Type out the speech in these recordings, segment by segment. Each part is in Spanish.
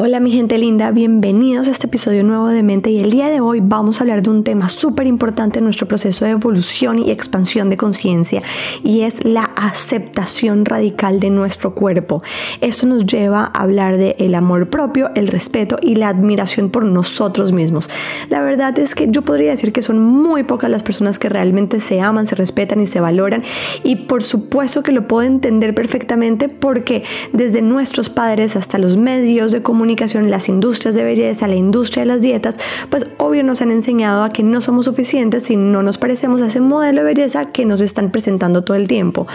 Hola mi gente linda, bienvenidos a este episodio nuevo de Mente y el día de hoy vamos a hablar de un tema súper importante en nuestro proceso de evolución y expansión de conciencia y es la aceptación radical de nuestro cuerpo. Esto nos lleva a hablar de el amor propio, el respeto y la admiración por nosotros mismos. La verdad es que yo podría decir que son muy pocas las personas que realmente se aman, se respetan y se valoran y por supuesto que lo puedo entender perfectamente porque desde nuestros padres hasta los medios de comunicación las industrias de belleza, la industria de las dietas, pues obvio nos han enseñado a que no somos suficientes si no nos parecemos a ese modelo de belleza que nos están presentando todo el tiempo.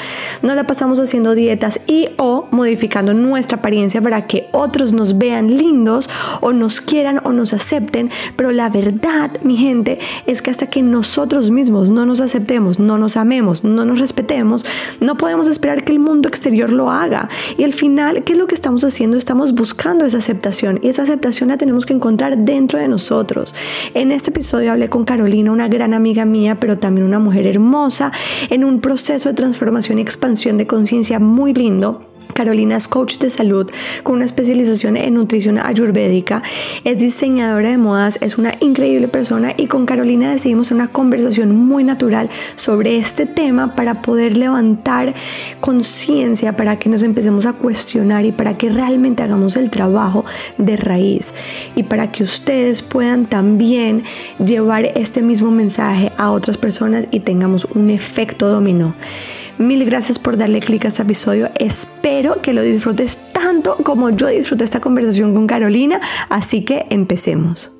No la pasamos haciendo dietas y o modificando nuestra apariencia para que otros nos vean lindos o nos quieran o nos acepten, pero la verdad, mi gente, es que hasta que nosotros mismos no nos aceptemos, no nos amemos, no nos respetemos, no podemos esperar que el mundo exterior lo haga. Y al final, ¿qué es lo que estamos haciendo? Estamos buscando esa aceptación y esa aceptación la tenemos que encontrar dentro de nosotros. En este episodio hablé con Carolina, una gran amiga mía, pero también una mujer hermosa, en un proceso de transformación y expansión de conciencia muy lindo Carolina es coach de salud con una especialización en nutrición ayurvédica, es diseñadora de modas, es una increíble persona y con Carolina decidimos una conversación muy natural sobre este tema para poder levantar conciencia, para que nos empecemos a cuestionar y para que realmente hagamos el trabajo de raíz y para que ustedes puedan también llevar este mismo mensaje a otras personas y tengamos un efecto dominó. Mil gracias por darle clic a este episodio. Espero que lo disfrutes tanto como yo disfruté esta conversación con Carolina. Así que empecemos.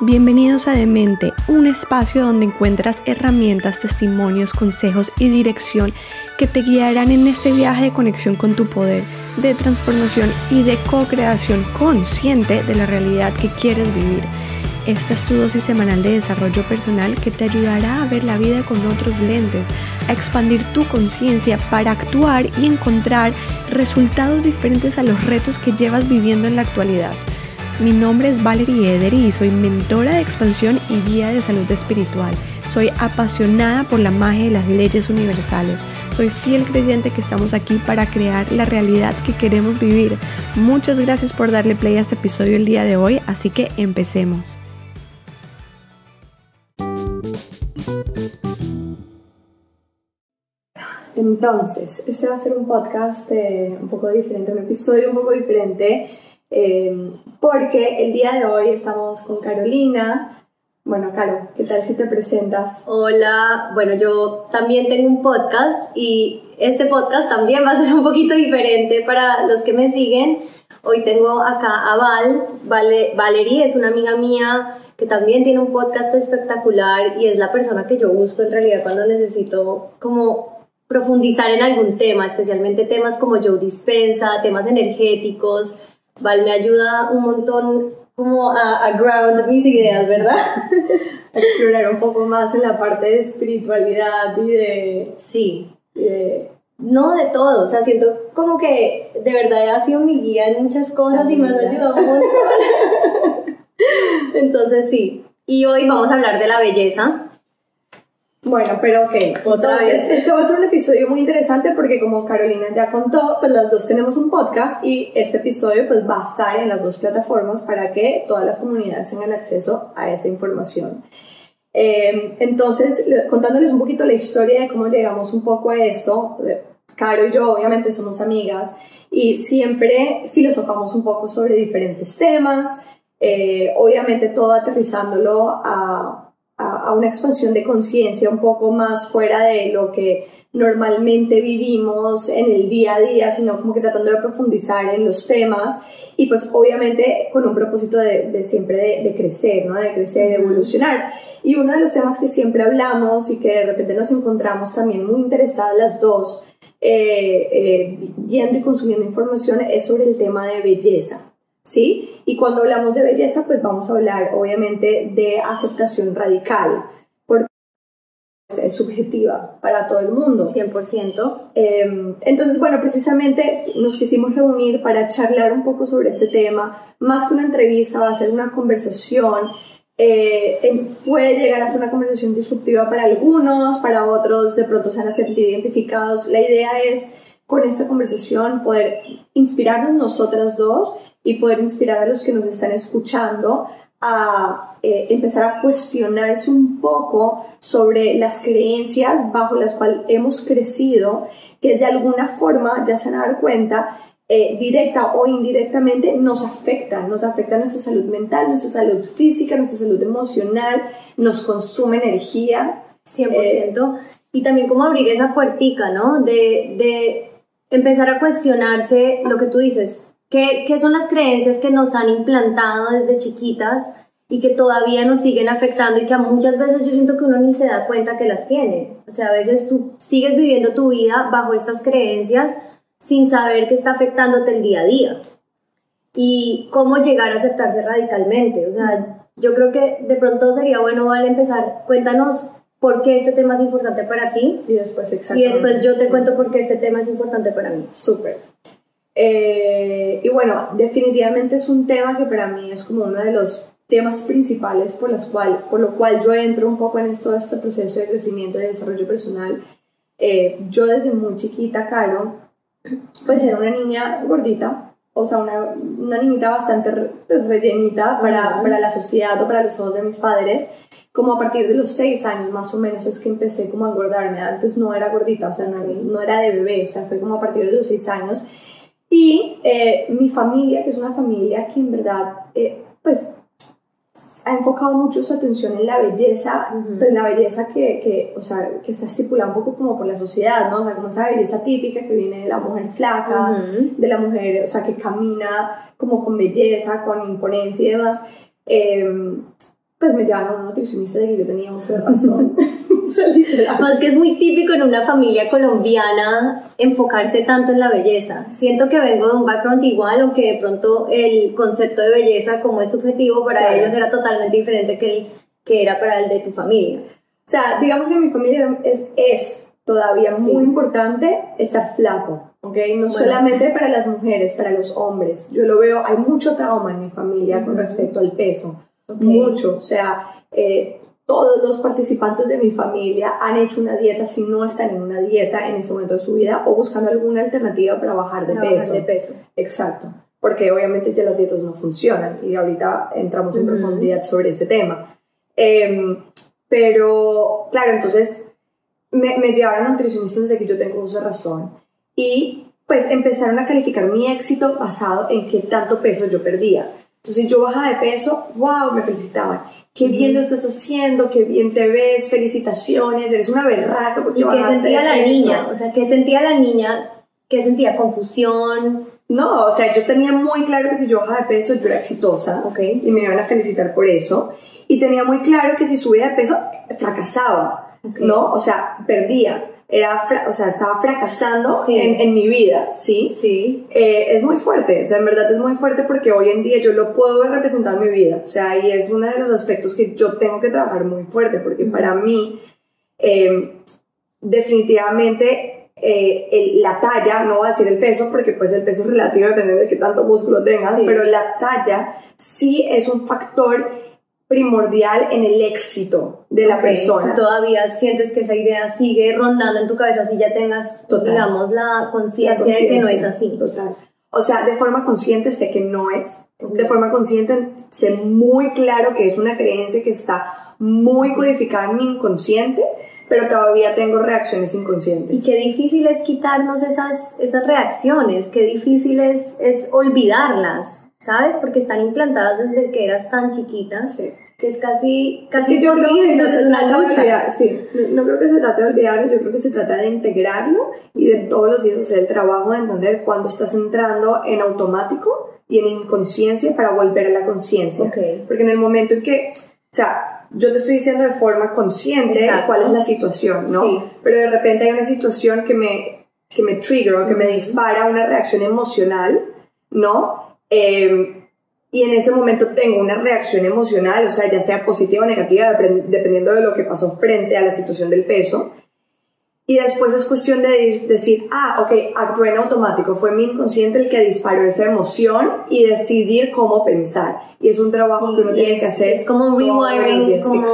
Bienvenidos a Demente, un espacio donde encuentras herramientas, testimonios, consejos y dirección que te guiarán en este viaje de conexión con tu poder, de transformación y de co-creación consciente de la realidad que quieres vivir. Esta es tu dosis semanal de desarrollo personal que te ayudará a ver la vida con otros lentes, a expandir tu conciencia para actuar y encontrar resultados diferentes a los retos que llevas viviendo en la actualidad. Mi nombre es Valerie Ederi y soy mentora de expansión y guía de salud espiritual. Soy apasionada por la magia de las leyes universales. Soy fiel creyente que estamos aquí para crear la realidad que queremos vivir. Muchas gracias por darle play a este episodio el día de hoy, así que empecemos. Entonces, este va a ser un podcast eh, un poco diferente, un episodio un poco diferente eh, porque el día de hoy estamos con Carolina. Bueno, Caro, ¿qué tal si te presentas? Hola, bueno, yo también tengo un podcast y este podcast también va a ser un poquito diferente para los que me siguen. Hoy tengo acá a Val, vale, Valerie es una amiga mía que también tiene un podcast espectacular y es la persona que yo busco en realidad cuando necesito como profundizar en algún tema, especialmente temas como Joe Dispensa, temas energéticos, Val me ayuda un montón como a, ground mis ideas, ¿verdad? a explorar un poco más en la parte de espiritualidad y de... Sí. No, de todo, o sea, siento como que de verdad ha sido mi guía en muchas cosas y me ha ayudado un montón. Entonces sí, y hoy vamos a hablar de la belleza, bueno, pero ok, entonces esto va a ser un episodio muy interesante porque como Carolina ya contó, pues las dos tenemos un podcast y este episodio pues va a estar en las dos plataformas para que todas las comunidades tengan acceso a esta información. Eh, entonces, contándoles un poquito la historia de cómo llegamos un poco a esto, eh, Caro y yo obviamente somos amigas y siempre filosofamos un poco sobre diferentes temas, eh, obviamente todo aterrizándolo a a, una expansión de conciencia un poco más fuera de lo que normalmente vivimos en el día a día, sino como que tratando de profundizar en los temas y pues obviamente con un propósito de, siempre de, crecer, ¿no? De crecer, de evolucionar. Y uno de los temas que siempre hablamos y que de repente nos encontramos también muy interesadas las dos, eh, eh, viendo y consumiendo información, es sobre el tema de belleza. ¿Sí? Y cuando hablamos de belleza, pues vamos a hablar obviamente de aceptación radical, porque es subjetiva para todo el mundo. 100%. Em, entonces, bueno, precisamente nos quisimos reunir para charlar un poco sobre este tema, más que una entrevista, va a ser una conversación eh, puede llegar a ser una conversación disruptiva para algunos, para otros de pronto se van a sentir identificados. La idea es con esta conversación poder inspirarnos nosotras dos y poder inspirar a los que nos están escuchando a eh, empezar a cuestionarse un poco sobre las creencias bajo las cuales hemos crecido, que de alguna forma ya se van a dar cuenta eh, directa o indirectamente nos afecta, nos afecta nuestra salud mental, nuestra salud física, nuestra salud emocional, nos consume energía. 100%. Eh, y también como abrir esa puertica, ¿no? De, de empezar a cuestionarse lo que tú dices, ¿qué, ¿qué son las creencias que nos han implantado desde chiquitas? y que todavía nos siguen afectando y que muchas veces yo siento que uno ni se da cuenta que las tiene. O sea, a veces tú sigues viviendo tu vida bajo estas creencias sin saber que está afectándote el día a día. Y cómo llegar a aceptarse radicalmente. O sea, yo creo que de pronto sería bueno, Vale, empezar. Cuéntanos por qué este tema es importante para ti. Y después, Y después yo te cuento por qué este tema es importante para mí. Súper. Eh, y bueno, definitivamente es un tema que para mí es como uno de los temas principales por, las cual, por lo cual yo entro un poco en todo este proceso de crecimiento y de desarrollo personal. Eh, yo desde muy chiquita, Caro, pues era una niña gordita, o sea, una, una niñita bastante pues, rellenita para, para, la sociedad o para los ojos de mis padres. Como a partir de los seis años más o menos es que empecé como a engordarme. Antes no era gordita, o sea, no, no era de bebé, o sea, fue como a partir de los seis años. Y eh, mi familia, que es una familia que en verdad, eh, pues ha enfocado mucho su atención en la belleza, pues la belleza que, que, o sea, que está estipulada un poco como por la sociedad, ¿no? O sea, como esa belleza típica que viene de la mujer flaca, de la mujer, o sea, que camina como con belleza, con imponencia y demás. Eh, pues me llevaron a un nutricionista de que yo tenía mucha razón. Más que es muy típico en una familia colombiana enfocarse tanto en la belleza. Siento que vengo de un background igual, aunque de pronto el concepto de belleza como es subjetivo para ellos era totalmente diferente que el que era para el de tu familia. O sea, digamos que mi familia es, es todavía muy importante estar flaco, ¿ok? No solamente para las mujeres, para los hombres. Yo lo veo, hay mucho trauma en mi familia con respecto al peso. Mucho, o sea, eh, todos los participantes de mi familia han hecho una dieta si no están en una dieta en ese momento de su vida o buscando alguna alternativa para bajar de, peso. de peso. Exacto, porque obviamente ya las dietas no funcionan y ahorita entramos en profundidad sobre este tema. Em, pero, claro, entonces me, me llevaron a nutricionistas desde que yo tengo uso de razón y pues empezaron a calificar mi éxito basado en qué tanto peso yo perdía. Entonces yo bajaba de peso, wow, me felicitaban qué bien lo estás haciendo, qué bien te ves, felicitaciones, eres una berraca porque ¿Y qué sentía la niña? O sea, ¿qué sentía la niña? ¿Qué sentía? ¿Confusión? No, o sea, yo tenía muy claro que si yo bajaba de peso yo era exitosa okay. y me iban a felicitar por eso. Y tenía muy claro que si subía de peso fracasaba, ¿no? O sea, perdía era, o sea, estaba fracasando en, en, mi vida, ¿sí? Sí. Eh, es muy fuerte, o sea, en verdad es muy fuerte porque hoy en día yo lo puedo ver representado en mi vida, o sea, y es uno de los aspectos que yo tengo que trabajar muy fuerte porque para mí, em, definitivamente, eh, la talla, no va a decir el peso, porque pues el peso es relativo dependiendo de qué tanto músculo tengas, pero la talla sí es un factor primordial en el éxito de la persona. ¿Tú todavía sientes que esa idea sigue rondando en tu cabeza si ya tengas, digamos, la conciencia de que no es así. Total. O sea, de forma consciente sé que no es. De forma consciente sé muy claro que es una creencia que está muy codificada en mi inconsciente, pero todavía tengo reacciones inconscientes. Y qué difícil es quitarnos esas, esas reacciones, qué difícil es, es olvidarlas. ¿Sabes? Porque están implantadas desde que eras tan chiquita. Que es casi, casi imposible, no es una lucha. sí, no, creo que se trate de olvidarlo, yo creo que se trata de integrarlo y de todos los días hacer el trabajo de entender cuándo estás entrando en automático y en inconsciencia para volver a la conciencia. Porque en el momento en que, o sea, yo te estoy diciendo de forma consciente cuál es la situación, ¿no? Pero de repente hay una situación que me, que me trigger o que me dispara una reacción emocional, ¿no? Em, y en ese momento tengo una reacción emocional, o sea, ya sea positiva o negativa, dependiendo de lo que pasó frente a la situación del peso. Y después es cuestión de decir, ah, ok, actué en automático, fue mi inconsciente el que disparó esa emoción y decidir cómo pensar. Y es un trabajo que uno tiene que hacer. Es como rewiring, como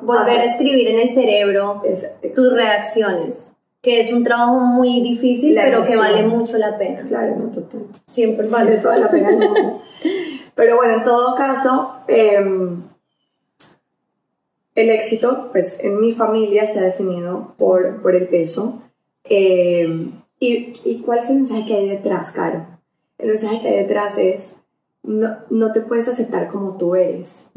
volver a escribir en el cerebro tus reacciones, que es un trabajo muy difícil, pero que vale mucho la pena. Claro, no, total. 100%. Vale toda la pena. pero bueno, en todo caso, eh, el éxito, pues en mi familia se ha definido por, por el peso. Eh, y, y, cuál es el mensaje que hay detrás, Caro? El mensaje que hay detrás es, no, no te puedes aceptar como tú eres.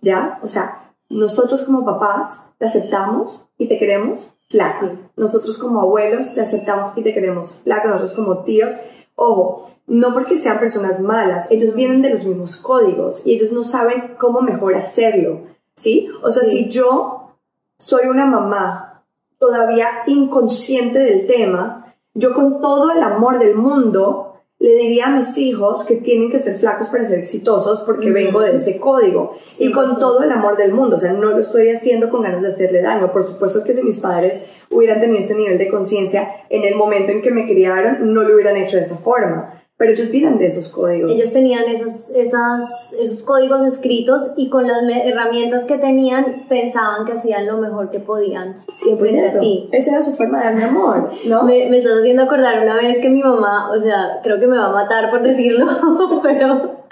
¿Ya? O sea, nosotros como papás te aceptamos y te queremos flaco. Nosotros como abuelos te aceptamos y te queremos flaco. Nosotros como tíos. Ojo, no porque sean personas malas, ellos vienen de los mismos códigos y ellos no saben cómo mejor hacerlo. ¿sí? O sea, si yo soy una mamá todavía inconsciente del tema, yo con todo el amor del mundo le diría a mis hijos que tienen que ser flacos para ser exitosos porque vengo de ese código. Y con todo el amor del mundo, o sea, no lo estoy haciendo con ganas de hacerle daño. Por supuesto que si mis padres hubieran tenido este nivel de conciencia en el momento en que me criaron, no lo hubieran hecho de esa forma pero ellos vienen de esos códigos. Ellos tenían esas, esas, esos códigos escritos y con las herramientas que tenían pensaban que hacían lo mejor que podían 100%. a ti. Esa era su forma de darme amor, ¿no? me, me, estás haciendo acordar una vez que mi mamá, o sea, creo que me va a matar por decirlo, pero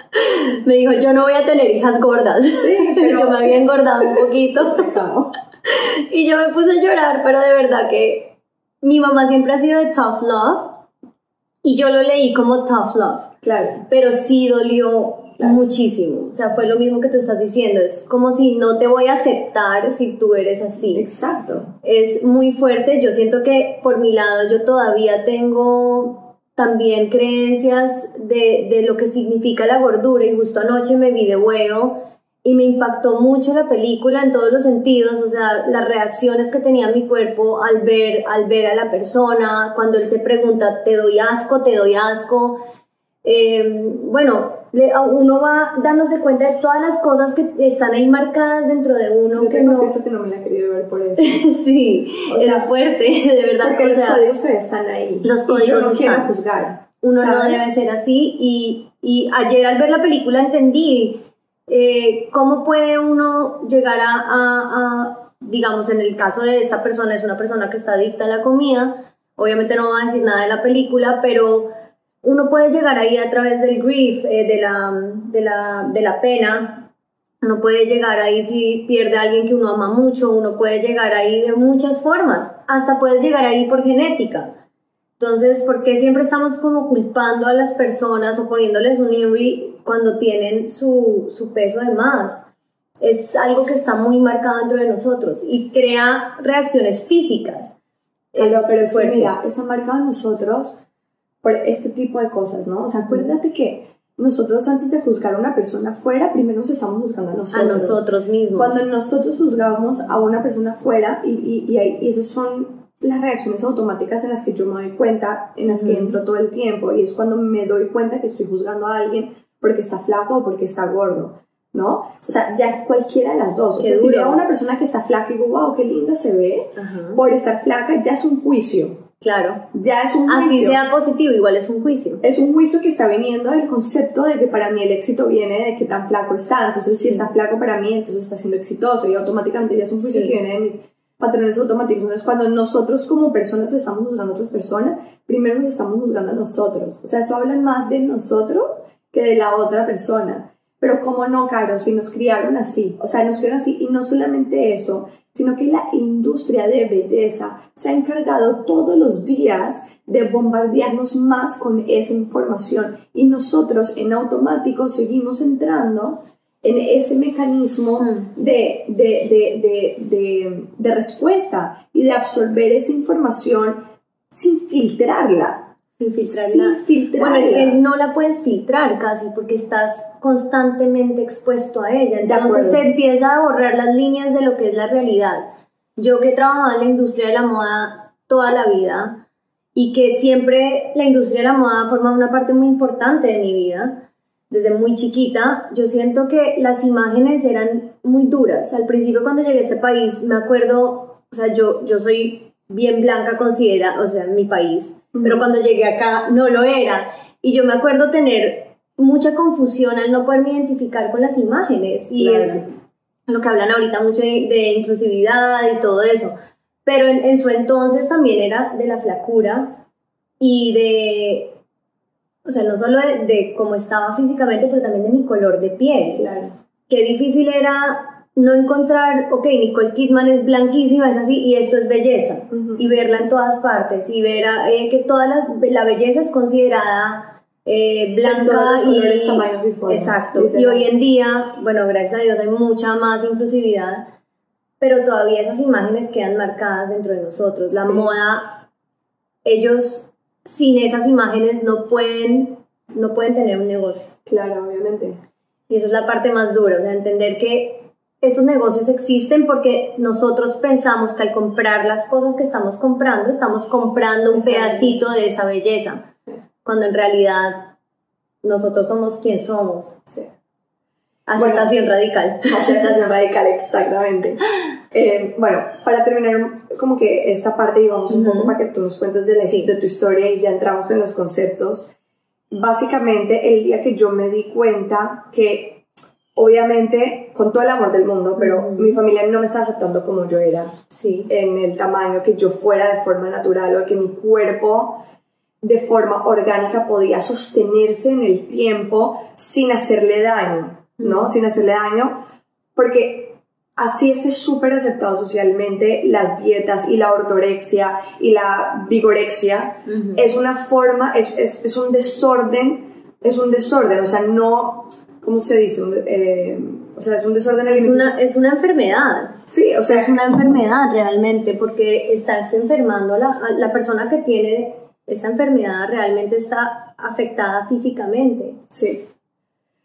me dijo, yo no voy a tener hijas gordas. Sí, pero... yo me había engordado un poquito. y yo me puse a llorar, pero de verdad que mi mamá siempre ha sido de tough love y yo lo leí como tough love. Claro. Pero sí dolió muchísimo. O sea, fue lo mismo que tú estás diciendo. Es como si no te voy a aceptar si tú eres así. Exacto. Es muy fuerte. Yo siento que por mi lado yo todavía tengo también creencias de, de lo que significa la gordura y justo anoche me vi de huevo y me impactó mucho la película en todos los sentidos, o sea, las reacciones que tenía mi cuerpo al ver, al ver a la persona, cuando él se pregunta, te doy asco, te doy asco. Em, bueno, uno va dándose cuenta de todas las cosas que están ahí marcadas dentro de uno. Yo que no... eso que no me la querido ver por eso. sí, es fuerte, de verdad. Porque los códigos están ahí. Los códigos no están. juzgar. Uno no debe ser así y, y ayer al ver la película entendí eh, ¿cómo puede uno llegar a, digamos, en el caso de esta persona, es una persona que está adicta a la comida, obviamente no va a decir nada de la película, pero uno puede llegar ahí a través del grief, eh, de, la, de, la, de la pena, uno puede llegar ahí si pierde a alguien que uno ama mucho, uno puede llegar ahí de muchas formas, hasta puedes llegar ahí por genética. Entonces, ¿por qué siempre estamos como culpando a las personas o poniéndoles un INRI cuando tienen su, su peso de más? Es algo que está muy marcado dentro de nosotros y crea reacciones físicas. Pero, pero es que, mira, está marcado en nosotros por este tipo de cosas, ¿no? O sea, acuérdate que nosotros antes de juzgar a una persona fuera, primero nos estamos juzgando a nosotros. A nosotros mismos. Cuando nosotros juzgamos a una persona fuera, y, y, y, y esos son las reacciones automáticas en las que yo me doy cuenta, en las que entro todo el tiempo, y es cuando me doy cuenta que estoy juzgando a alguien porque está flaco o porque está gordo, ¿no? O sea, ya es cualquiera de las dos. O sea, si veo a una persona que está flaca y digo, wow, qué linda se ve, por estar flaca ya es un juicio. Claro. Ya es un juicio. Así sea positivo, igual es un juicio. Es un juicio que está viniendo del concepto de que para mí el éxito viene de que tan flaco está. Entonces, si está flaco para mí, entonces está siendo exitoso. Y automáticamente ya es un juicio que viene de mis patrones automáticos. Entonces, cuando nosotros como personas estamos juzgando a otras personas, primero nos estamos juzgando a nosotros. O sea, eso habla más de nosotros que de la otra persona. Pero cómo no, Caro, si nos criaron así. O sea, nos criaron así. Y no solamente eso, sino que la industria de belleza se ha encargado todos los días de bombardearnos más con esa información. Y nosotros en automático seguimos entrando en ese mecanismo mm. de, de, de, de, respuesta y de absorber esa información sin filtrarla. Sin filtrarla. Bueno, es que no la puedes filtrar casi porque estás constantemente expuesto a ella. Entonces se empieza a borrar las líneas de lo que es la realidad. Yo que he trabajado en la industria de la moda toda la vida y que siempre la industria de la moda forma una parte muy importante de mi vida, desde muy chiquita, yo siento que las imágenes eran muy duras. Al principio cuando llegué a este país, me acuerdo, o sea, yo, yo soy bien blanca considera, o sea, en mi país, pero cuando llegué acá no lo era. Y yo me acuerdo tener mucha confusión al no poderme identificar con las imágenes. Y es lo que hablan ahorita mucho de, inclusividad y todo eso. Pero en, su entonces también era de la flacura y de, o sea, no solo de, de cómo estaba físicamente, pero también de mi color de piel. Claro. Qué difícil era no encontrar, ok, Nicole Kidman es blanquísima, es así, y esto es belleza, y verla en todas partes, y ver eh, que toda la belleza es considerada eh, blanca y... exacto, y hoy en día, bueno, gracias a Dios hay mucha más inclusividad, pero todavía esas imágenes quedan marcadas dentro de nosotros. La moda, ellos sin esas imágenes no pueden, no pueden tener un negocio. Claro, obviamente. Y esa es la parte más dura, o sea, entender que estos negocios existen porque nosotros pensamos que al comprar las cosas que estamos comprando, estamos comprando un pedacito de esa belleza, cuando en realidad nosotros somos quien somos. Sí. Aceptación radical. Aceptación radical, exactamente. Eh, bueno, para terminar como que esta parte y vamos un poco para que tú nos cuentes de, la, de tu historia y ya entramos en los conceptos. Básicamente, el día que yo me di cuenta que obviamente con todo el amor del mundo, pero mi familia no me estaba aceptando como yo era, sí. en el tamaño que yo fuera de forma natural o que mi cuerpo de forma orgánica podía sostenerse en el tiempo sin hacerle daño, ¿no? Sin hacerle daño, porque así esté súper aceptado socialmente las dietas y la ortorexia y la vigorexia, es una forma, es, es, es un desorden, es un desorden, o sea, no ¿cómo se dice? Eh, o sea, es un desorden es una, es una enfermedad. Sí, o sea. Es una enfermedad realmente, porque estás enfermando, la, la persona que tiene esta enfermedad realmente está afectada físicamente. Sí.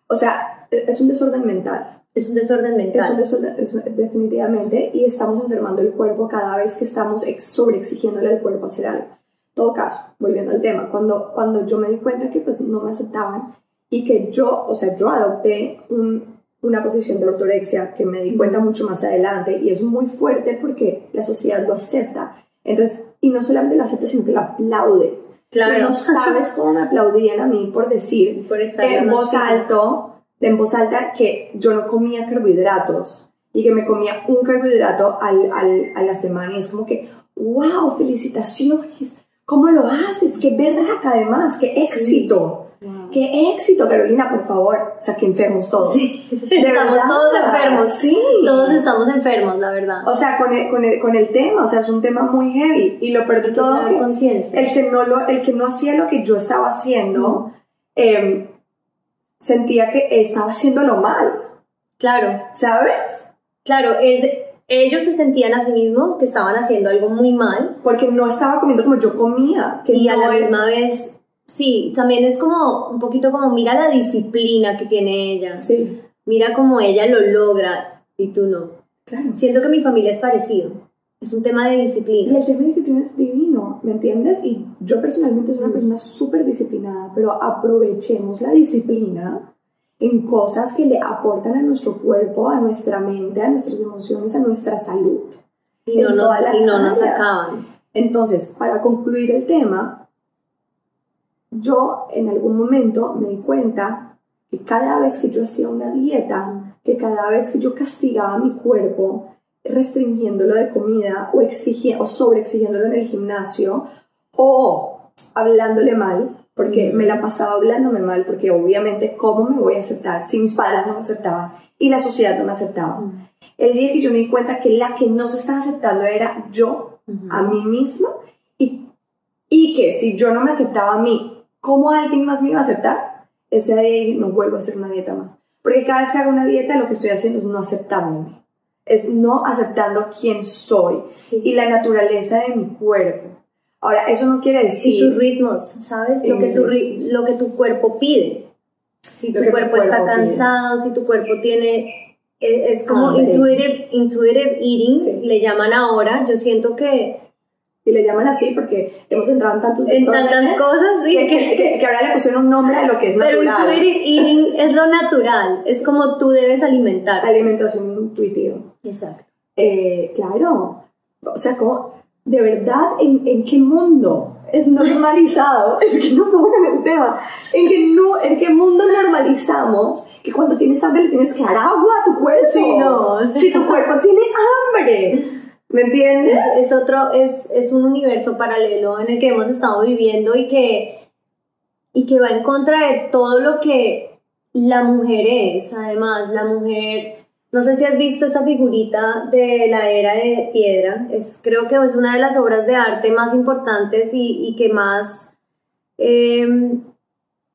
O sea, es un desorden mental. Es un desorden mental. Es un desorden, definitivamente, y estamos enfermando el cuerpo cada vez que estamos sobreexigiéndole al cuerpo hacer algo. todo caso, volviendo al tema, cuando, cuando yo me di cuenta que pues no me aceptaban, y que yo, o sea, yo adopté una posición de ortorexia que me di cuenta mucho más adelante y es muy fuerte porque la sociedad lo acepta. Entonces, y no solamente lo acepta, sino que lo aplaude. Claro. no sabes cómo me aplaudían a mí por decir en voz alto, en voz alta que yo no comía carbohidratos y que me comía un carbohidrato al, al, a la semana y es como que, wow, felicitaciones, ¿cómo lo haces? Qué berraca además, qué éxito. ¡Qué éxito, Carolina, por favor! O sea, que enfermos todos. estamos todos enfermos. Sí. Todos estamos enfermos, la verdad. O sea, con el, con el, con el tema, o sea, es un tema muy heavy. Y lo peor de todo, que el, que no lo, el que no hacía lo que yo estaba haciendo, em, sentía que estaba haciéndolo mal. Claro. ¿Sabes? Claro, es, ellos se sentían a sí mismos que estaban haciendo algo muy mal. Porque no estaba comiendo como yo comía. Que y a la misma vez Sí, también es como un poquito como mira la disciplina que tiene ella. Sí. Mira cómo ella lo logra y tú no. Claro. Siento que mi familia es parecido. Es un tema de disciplina. Y el tema de disciplina es divino, ¿me entiendes? Y yo personalmente soy una persona súper disciplinada, pero aprovechemos la disciplina en cosas que le aportan a nuestro cuerpo, a nuestra mente, a nuestras emociones, a nuestra salud. Y no, nos, y no nos acaban. Entonces, para concluir el tema, yo en algún momento me di cuenta que cada vez que yo hacía una dieta, que cada vez que yo castigaba mi cuerpo, restringiéndolo de comida o, o sobreexigiéndolo en el gimnasio o hablándole mal, porque me la pasaba hablándome mal, porque obviamente, ¿cómo me voy a aceptar si mis padres no me aceptaban y la sociedad no me aceptaba? El día que yo me di cuenta que la que no se estaba aceptando era yo, a mí misma, y, y que si yo no me aceptaba a mí ¿cómo alguien más me iba a aceptar? Ese día no vuelvo a hacer una dieta más. Porque cada vez que hago una dieta lo que estoy haciendo es no aceptándome. Es no aceptando quién soy y la naturaleza de mi cuerpo. Ahora, eso no quiere decir... Y tus ritmos, ¿sabes? Lo que, tu, lo que tu cuerpo pide. Si tu cuerpo, está cansado, si tu cuerpo tiene... E, es, como intuitive, intuitive eating, le llaman ahora. Yo siento que y le llaman así porque hemos entrado en tantos en tantas cosas sí que, que, ahora le pusieron un nombre a lo que es natural pero intuitive eating es lo natural es como tú debes alimentar alimentación intuitiva exacto eh, claro o sea como de verdad, ¿en, en qué mundo es normalizado? es que no puedo con el tema. ¿En qué, no, ¿En qué mundo normalizamos que cuando tienes hambre le tienes que dar agua a tu cuerpo? Sí, no. Si tu cuerpo tiene hambre. ¿Me entiendes? Es otro, es, es un universo paralelo en el que hemos estado viviendo y que, y que va en contra de todo lo que la mujer es. Además, la mujer, no sé si has visto esa figurita de la era de piedra, es, creo que es una de las obras de arte más importantes y, que más, em,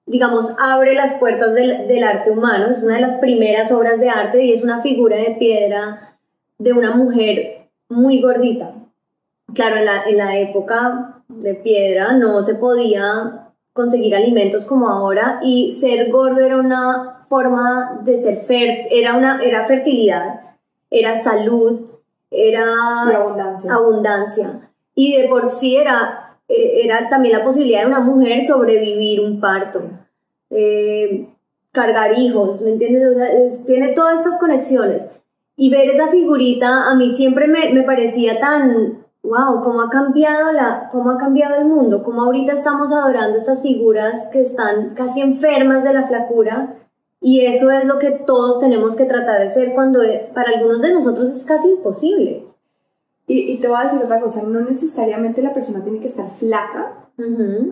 digamos, abre las puertas del, del arte humano. Es una de las primeras obras de arte y es una figura de piedra de una mujer muy gordita. Claro, en la, en la época de piedra no se podía conseguir alimentos como ahora y ser gordo era una forma de ser fértil, era, una, era fertilidad, era salud, era abundancia. abundancia. Y de por sí era, eh, era también la posibilidad de una mujer sobrevivir un parto, eh, cargar hijos, ¿me entiendes? O sea, tiene todas estas conexiones. Y ver esa figurita a mí siempre me, me parecía tan, wow, cómo ha cambiado la, cómo ha cambiado el mundo, cómo ahorita estamos adorando estas figuras que están casi enfermas de la flacura y eso es lo que todos tenemos que tratar de ser cuando eh, para algunos de nosotros es casi imposible. Y, y te voy a decir otra cosa, no necesariamente la persona tiene que estar flaca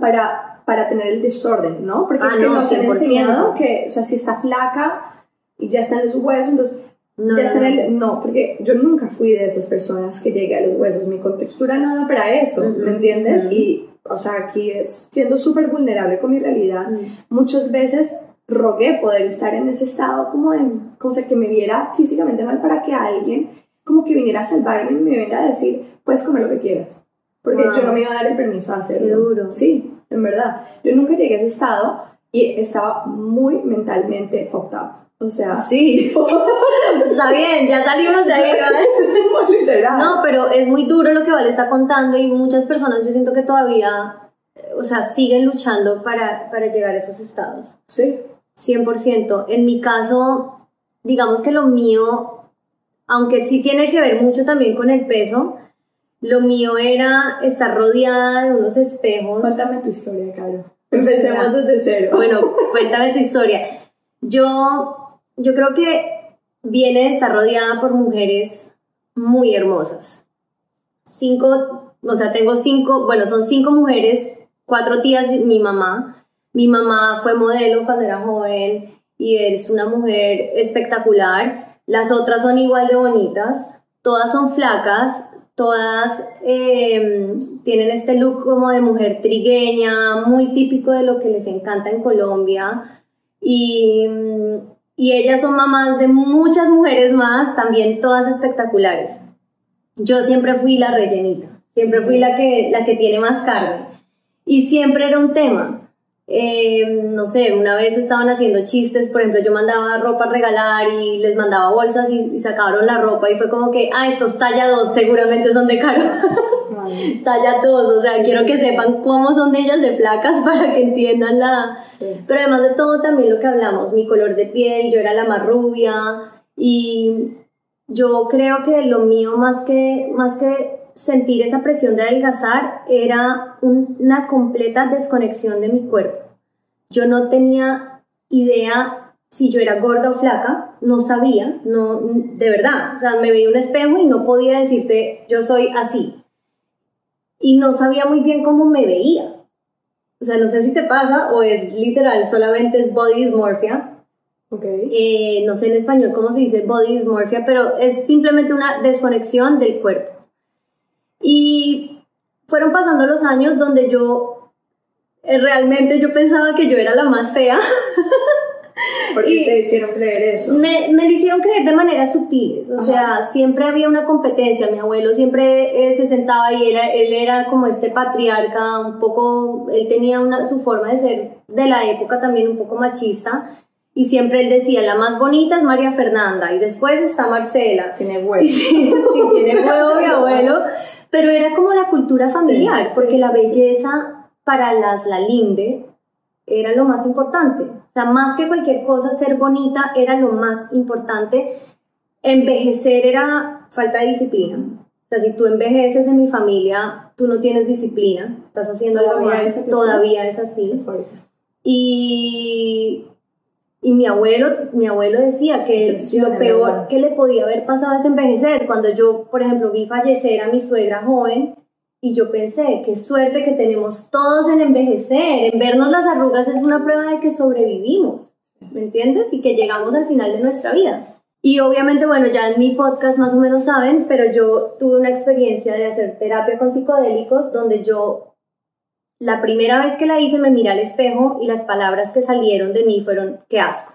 para, para tener el desorden, ¿no? Porque Ah, es que no, nos han 100%. enseñado que, o sea, si está flaca y ya está en los huesos, entonces No, ya no, está en no. el... No, porque yo nunca fui de esas personas que llegué a los huesos, mi contextura no da para eso, ¿me entiendes? Y, o sea, aquí es siendo súper vulnerable con mi realidad, muchas veces rogué poder estar en ese estado como de, como sea, que me viera físicamente mal para que alguien como que viniera a salvarme y me venga a decir, puedes comer lo que quieras. Porque Wow. yo no me iba a dar el permiso de hacerlo. Qué duro. Sí, en verdad. Yo nunca llegué a ese estado y estaba muy mentalmente fucked up. O sea, Sí, está bien, ya salimos de ahí, ¿vale? No, pero es muy duro lo que Vale está contando y muchas personas yo siento que todavía, o sea, siguen luchando para, para llegar a esos estados. Sí. 100%. En mi caso, digamos que lo mío, aunque sí tiene que ver mucho también con el peso, lo mío era estar rodeada de unos espejos. Cuéntame tu historia, Caro. Empecemos desde cero. Bueno, cuéntame tu historia. Yo, yo creo que viene de estar rodeada por mujeres muy hermosas. Cinco, o sea, tengo cinco, bueno, son cinco mujeres, cuatro tías y mi mamá. Mi mamá fue modelo cuando era joven y es una mujer espectacular. Las otras son igual de bonitas, todas son flacas, todas eh, tienen este look como de mujer trigueña, muy típico de lo que les encanta en Colombia. Y, y ellas son mamás de muchas mujeres más, también todas espectaculares. Yo siempre fui la rellenita, siempre fui la que, la que tiene más carne. Y siempre era un tema. Eh, no sé, una vez estaban haciendo chistes, por ejemplo, yo mandaba ropa a regalar y les mandaba bolsas y, y sacaron la ropa y fue como que, ah, estos talla 2 seguramente son de caro. Talla 2, o sea, quiero que sepan cómo son de ellas de flacas para que entiendan la... Pero además de todo también lo que hablamos, mi color de piel, yo era la más rubia y yo creo que lo mío más que, más que sentir esa presión de adelgazar era un- una completa desconexión de mi cuerpo. Yo no tenía idea si yo era gorda o flaca, no sabía, no, de verdad, o sea, me veía un espejo y no podía decirte yo soy así. Y no sabía muy bien cómo me veía. O sea, no sé si te pasa o es literal, solamente es body dysmorphia, Ok. eh, no sé en español cómo se dice body dysmorphia, pero es simplemente una desconexión del cuerpo. Y fueron pasando los años donde yo eh, realmente yo pensaba que yo era la más fea. Porque y- te hicieron creer eso. Me, me lo hicieron creer de maneras sutiles, o Ajá. sea, siempre había una competencia, mi abuelo siempre eh, se sentaba y él, él era como este patriarca, un poco, él tenía una, su forma de ser de la época también un poco machista, y siempre él decía, la más bonita es María Fernanda, y después está Marcela, Tiene huevo. Sí, sí, tiene huevo mi abuelo, pero era como la cultura familiar, Sí, porque la belleza para las Lalinde era lo más importante. O sea, más que cualquier cosa, ser bonita era lo más importante. Envejecer era falta de disciplina. O sea, si tú envejeces en mi familia, tú no tienes disciplina, estás haciendo algo Todavía mal, así. todavía es así. Y, y mi abuelo, mi abuelo decía que lo peor que le podía haber pasado es envejecer. Cuando yo, por ejemplo, vi fallecer a mi suegra joven y yo pensé, qué suerte que tenemos todos en envejecer, en vernos las arrugas es una prueba de que sobrevivimos, ¿me entiendes? Y que llegamos al final de nuestra vida. Y obviamente, bueno, ya en mi podcast más o menos saben, pero yo tuve una experiencia de hacer terapia con psicodélicos donde yo la primera vez que la hice me miré al espejo y las palabras que salieron de mí fueron qué asco.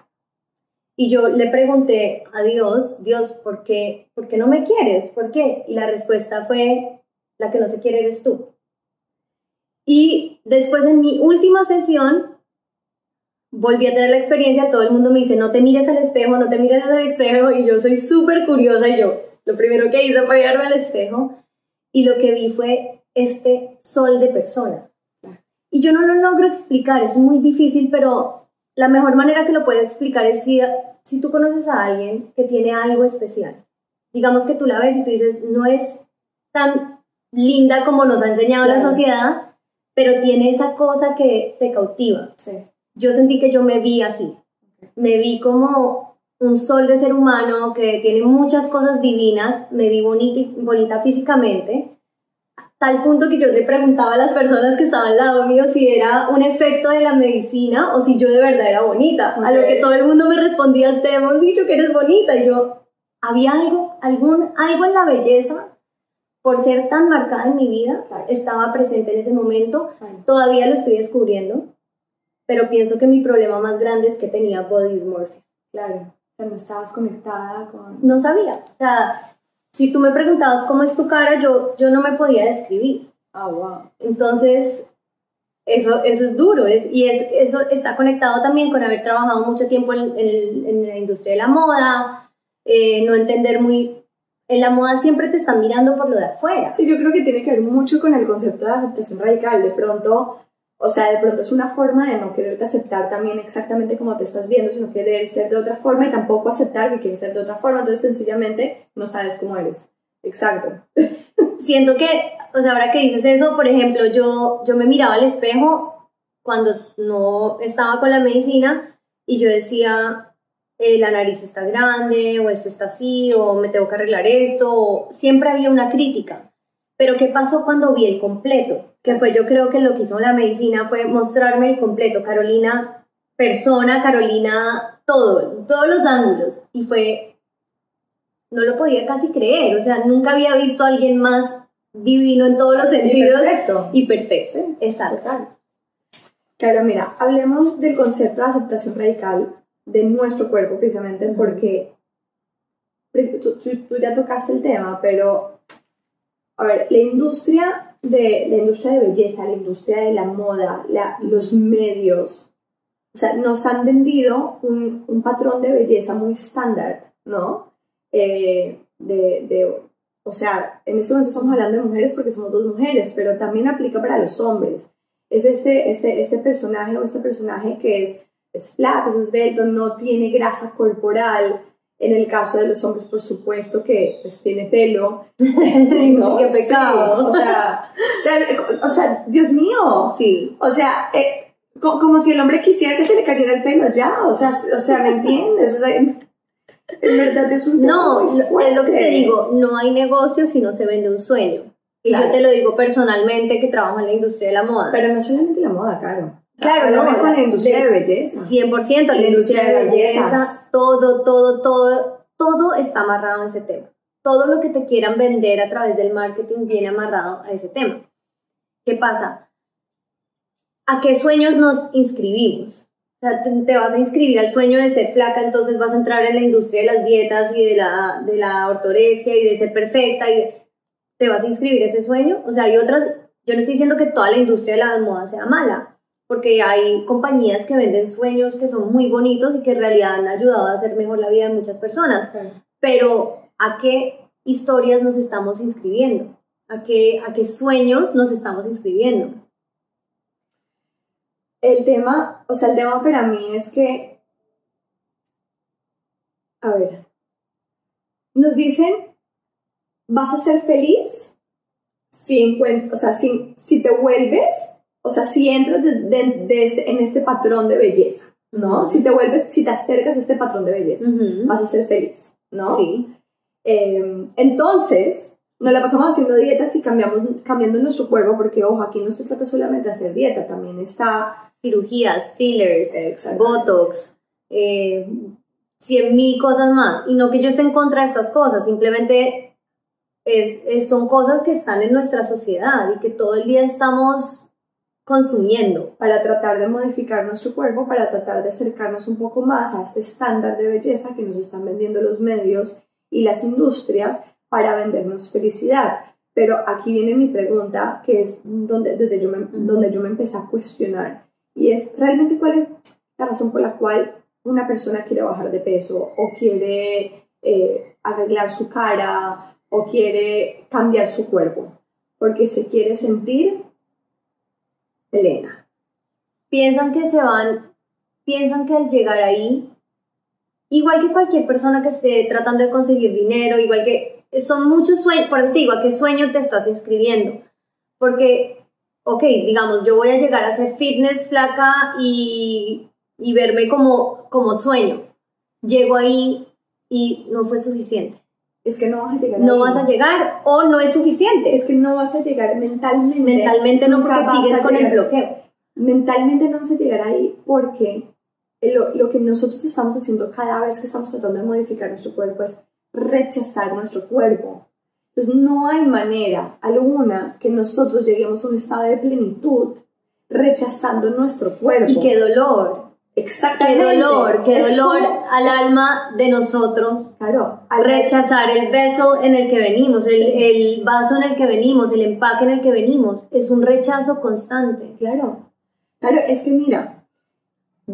Y yo le pregunté a Dios, Dios, ¿por qué, ¿por qué no me quieres? ¿Por qué? Y la respuesta fue, la que no se quiere eres tú. Y después en mi última sesión volví a tener la experiencia, todo el mundo me dice, no te mires al espejo, no te mires al espejo, y yo soy súper curiosa y yo lo primero que hice fue mirarme al espejo y lo que vi fue este sol de persona. Y yo no lo logro explicar, es muy difícil, pero la mejor manera que lo puedo explicar es si, si tú conoces a alguien que tiene algo especial. Digamos que tú la ves y tú dices, no es tan linda como nos ha enseñado la sociedad, pero tiene esa cosa que te cautiva. Sí. Yo sentí que yo me vi así. Me vi como un sol de ser humano que tiene muchas cosas divinas, me vi bonita, bonita físicamente, tal punto que yo le preguntaba a las personas que estaban al lado mío si era un efecto de la medicina o si yo de verdad era bonita. A lo que todo el mundo me respondía, te hemos dicho que eres bonita. Y yo, había algo, algún, algo en la belleza, por ser tan marcada en mi vida, estaba presente en ese momento. Todavía lo estoy descubriendo, pero pienso que mi problema más grande es que tenía body dysmorphia. Claro. O sea, no estabas conectada con... No sabía. O sea, si tú me preguntabas cómo es tu cara, yo, yo no me podía describir. Ah, wow. Entonces, eso, eso es duro. Es, y eso, eso está conectado también con haber trabajado mucho tiempo en, en- en la industria de la moda, eh, no entender muy... En la moda siempre te están mirando por lo de afuera. Sí, yo creo que tiene que ver mucho con el concepto de aceptación radical. De pronto, o sea, de pronto es una forma de no quererte aceptar también exactamente como te estás viendo, sino querer ser de otra forma y tampoco aceptar que quieres ser de otra forma. Entonces, sencillamente, no sabes cómo eres. Exacto. siento que, o sea, ahora que dices eso, por ejemplo, yo, yo me miraba al espejo cuando no estaba con la medicina y yo decía, eh, la nariz está grande, o esto está así, o me tengo que arreglar esto, o siempre había una crítica. Pero ¿qué pasó cuando vi el completo? Que fue yo creo que lo que hizo la medicina fue mostrarme el completo, Carolina persona, Carolina todo, todos los ángulos. Y fue, no lo podía casi creer, o sea, nunca había visto a alguien más divino en todos los sentidos Perfecto. y perfecto. Exacto. Total. Claro, mira, hablemos del concepto de aceptación radical de nuestro cuerpo precisamente porque pues, tú, tú- tú ya tocaste el tema, pero a ver, la industria de la industria de belleza, la industria de la moda, la- los medios, o sea, nos han vendido un, un patrón de belleza muy estándar, ¿no? Eh, de, de, o sea, en este momento estamos hablando de mujeres porque somos dos mujeres, pero también aplica para los hombres. Es este, este, este personaje o este personaje que es, es flaco, es esbelto, no tiene grasa corporal. En el caso de los hombres, por supuesto que pues, tiene pelo. ¿no? Qué pecado. Sí, o, sea, o, sea, o sea, Dios mío. Sí. O sea, eh, co- como si el hombre quisiera que se le cayera el pelo ya. O sea, o sea ¿me entiendes? O sea, en verdad es un No, es lo que te digo, no hay negocio si no se vende un sueño. Y Claro. yo te lo digo personalmente que trabajo en la industria de la moda. Pero no solamente la moda, Caro. Claro, no, con la industria de- de belleza. 100%, la, La industria de de belleza, todo, todo, todo, todo está amarrado en ese tema. Todo lo que te quieran vender a través del marketing viene amarrado a ese tema. ¿Qué pasa? ¿A qué sueños nos inscribimos? O sea, te, te vas a inscribir al sueño de ser flaca, entonces vas a entrar en la industria de las dietas y de la, de la ortorexia y de ser perfecta y de- te vas a inscribir a ese sueño. O sea, hay otras, yo no estoy diciendo que toda la industria de la moda sea mala, porque hay compañías que venden sueños que son muy bonitos y que en realidad han ayudado a hacer mejor la vida de muchas personas. Pero ¿a qué historias nos estamos inscribiendo? ¿A qué, a qué sueños nos estamos inscribiendo? El tema, o sea, el tema para mí es que, a ver, nos dicen vas a ser feliz si, o sea, si, si te vuelves, o sea, si entras de, este, en este patrón de belleza, ¿no? Si te vuelves, si te acercas a este patrón de belleza, vas a ser feliz, ¿no? Sí. Em, entonces, nos la pasamos haciendo dietas y cambiamos, cambiando nuestro cuerpo, porque, ojo, aquí no se trata solamente de hacer dieta, también está... Cirugías, fillers, botox, eh, cien mil cosas más. Y no que yo esté en contra de estas cosas, simplemente es, son cosas que están en nuestra sociedad y que todo el día estamos consumiendo. Para tratar de modificar nuestro cuerpo, para tratar de acercarnos un poco más a este estándar de belleza que nos están vendiendo los medios y las industrias para vendernos felicidad. Pero aquí viene mi pregunta, que es donde, desde yo me, donde yo me empecé a cuestionar, y es realmente cuál es la razón por la cual una persona quiere bajar de peso o quiere eh, arreglar su cara o quiere cambiar su cuerpo, porque se quiere sentir plena. Piensan que se van, piensan que al llegar ahí, igual que cualquier persona que esté tratando de conseguir dinero, igual que son muchos sueños, por eso te digo, ¿a qué sueño te estás inscribiendo? Porque, ok, digamos, yo voy a llegar a ser fitness flaca y, y verme como, como sueño. Llego ahí y no fue suficiente es que no vas a llegar. No vas a llegar o no es suficiente. Es que no vas a llegar mentalmente. Mentalmente no porque sigues con el bloqueo. Mentalmente no vas a llegar ahí porque lo, lo, que nosotros estamos haciendo cada vez que estamos tratando de modificar nuestro cuerpo es rechazar nuestro cuerpo. Entonces no hay manera alguna que nosotros lleguemos a un estado de plenitud rechazando nuestro cuerpo. Y qué dolor. Exactamente. Qué dolor, qué dolor al alma de nosotros. Claro. Al rechazar el beso en el que venimos, el, el, vaso en el que venimos, el empaque en el que venimos. Es un rechazo constante. Claro. Claro, es que mira,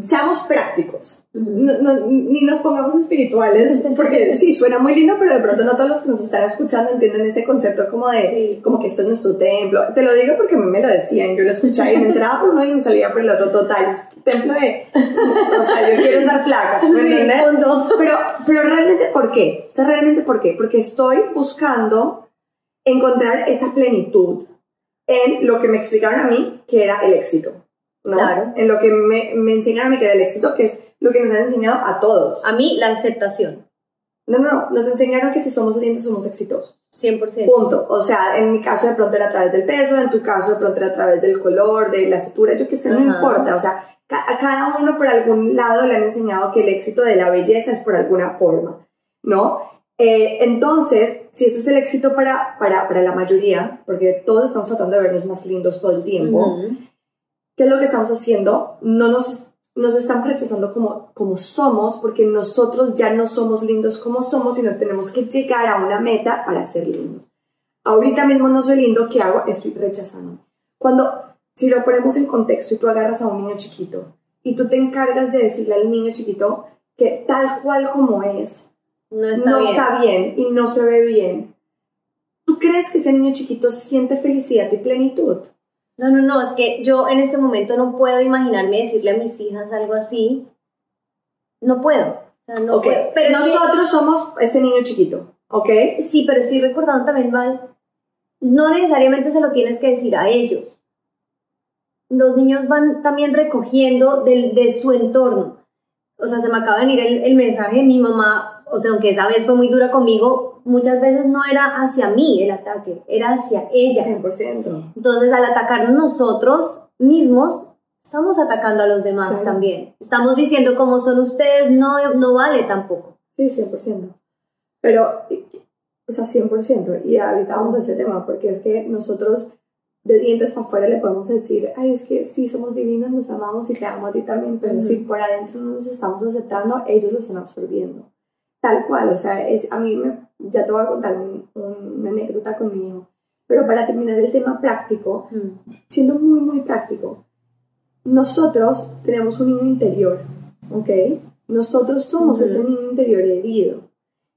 seamos prácticos, ni nos pongamos espirituales, porque sí, suena muy lindo, pero de pronto no todos los que nos están escuchando entienden ese concepto como de, como que este es nuestro templo. Te lo digo porque a mí me lo decían, yo lo escuchaba y me entraba por uno y me salía por el otro total. Es templo de, o sea, yo quiero estar flaca, ¿me entiendes? Pero, pero realmente, ¿por qué? O sea, realmente, ¿por qué? Porque estoy buscando encontrar esa plenitud en lo que me explicaron a mí que era el éxito. Claro. En lo que me, me enseñaron a mí que era el éxito, que es lo que nos han enseñado a todos. A mí, la aceptación. No, no, no, nos enseñaron que si somos lindos somos exitosos. 100%. Punto. O sea, en mi caso de pronto era a través del peso, en tu caso de pronto era a través del color, de la estatura, yo que sé, no importa. O sea, a cada uno por algún lado le han enseñado que el éxito de la belleza es por alguna forma, ¿no? Eh, entonces, si ese es el éxito para, para, para, la mayoría, porque todos estamos tratando de vernos más lindos todo el tiempo, ¿Qué es lo que estamos haciendo? No nos, nos estamos rechazando como, como somos porque nosotros ya no somos lindos como somos, sino tenemos que llegar a una meta para ser lindos. Ahorita mismo no soy lindo, ¿qué hago? Estoy rechazando. Cuando, si lo ponemos en contexto y tú agarras a un niño chiquito y tú te encargas de decirle al niño chiquito que tal cual como es, no está, bien. está bien y no se ve bien, ¿tú crees que ese niño chiquito siente felicidad y plenitud? No, no, no, es que yo en este momento no puedo imaginarme decirle a mis hijas algo así. No puedo. O sea, no puedo. Pero Nosotros somos ese niño chiquito, ¿ok? Sí, pero estoy recordando también, Val, no necesariamente se lo tienes que decir a ellos. Los niños van también recogiendo de, de su entorno. O sea, se me acaba de venir el, el mensaje de mi mamá, o sea, aunque esa vez fue muy dura conmigo, muchas veces no era hacia mí el ataque, era hacia ella. 100%. Entonces, al atacarnos nosotros mismos, estamos atacando a los demás también. Estamos diciendo como son ustedes, no, no vale tampoco. Sí, 100%. Pero, o sea, 100%. Y ahorita vamos a ese tema, porque es que nosotros de dientes para afuera le podemos decir, ay, es que sí somos divinos, nos amamos y te amo a ti también, pero si por adentro no nos estamos aceptando, ellos lo están absorbiendo. Tal cual, o sea, es, a mí me, ya te voy a contar una anécdota con mi hijo, pero para terminar el tema práctico, mm. siendo muy, muy práctico, nosotros tenemos un niño interior, ¿ok? Nosotros somos ese niño interior herido.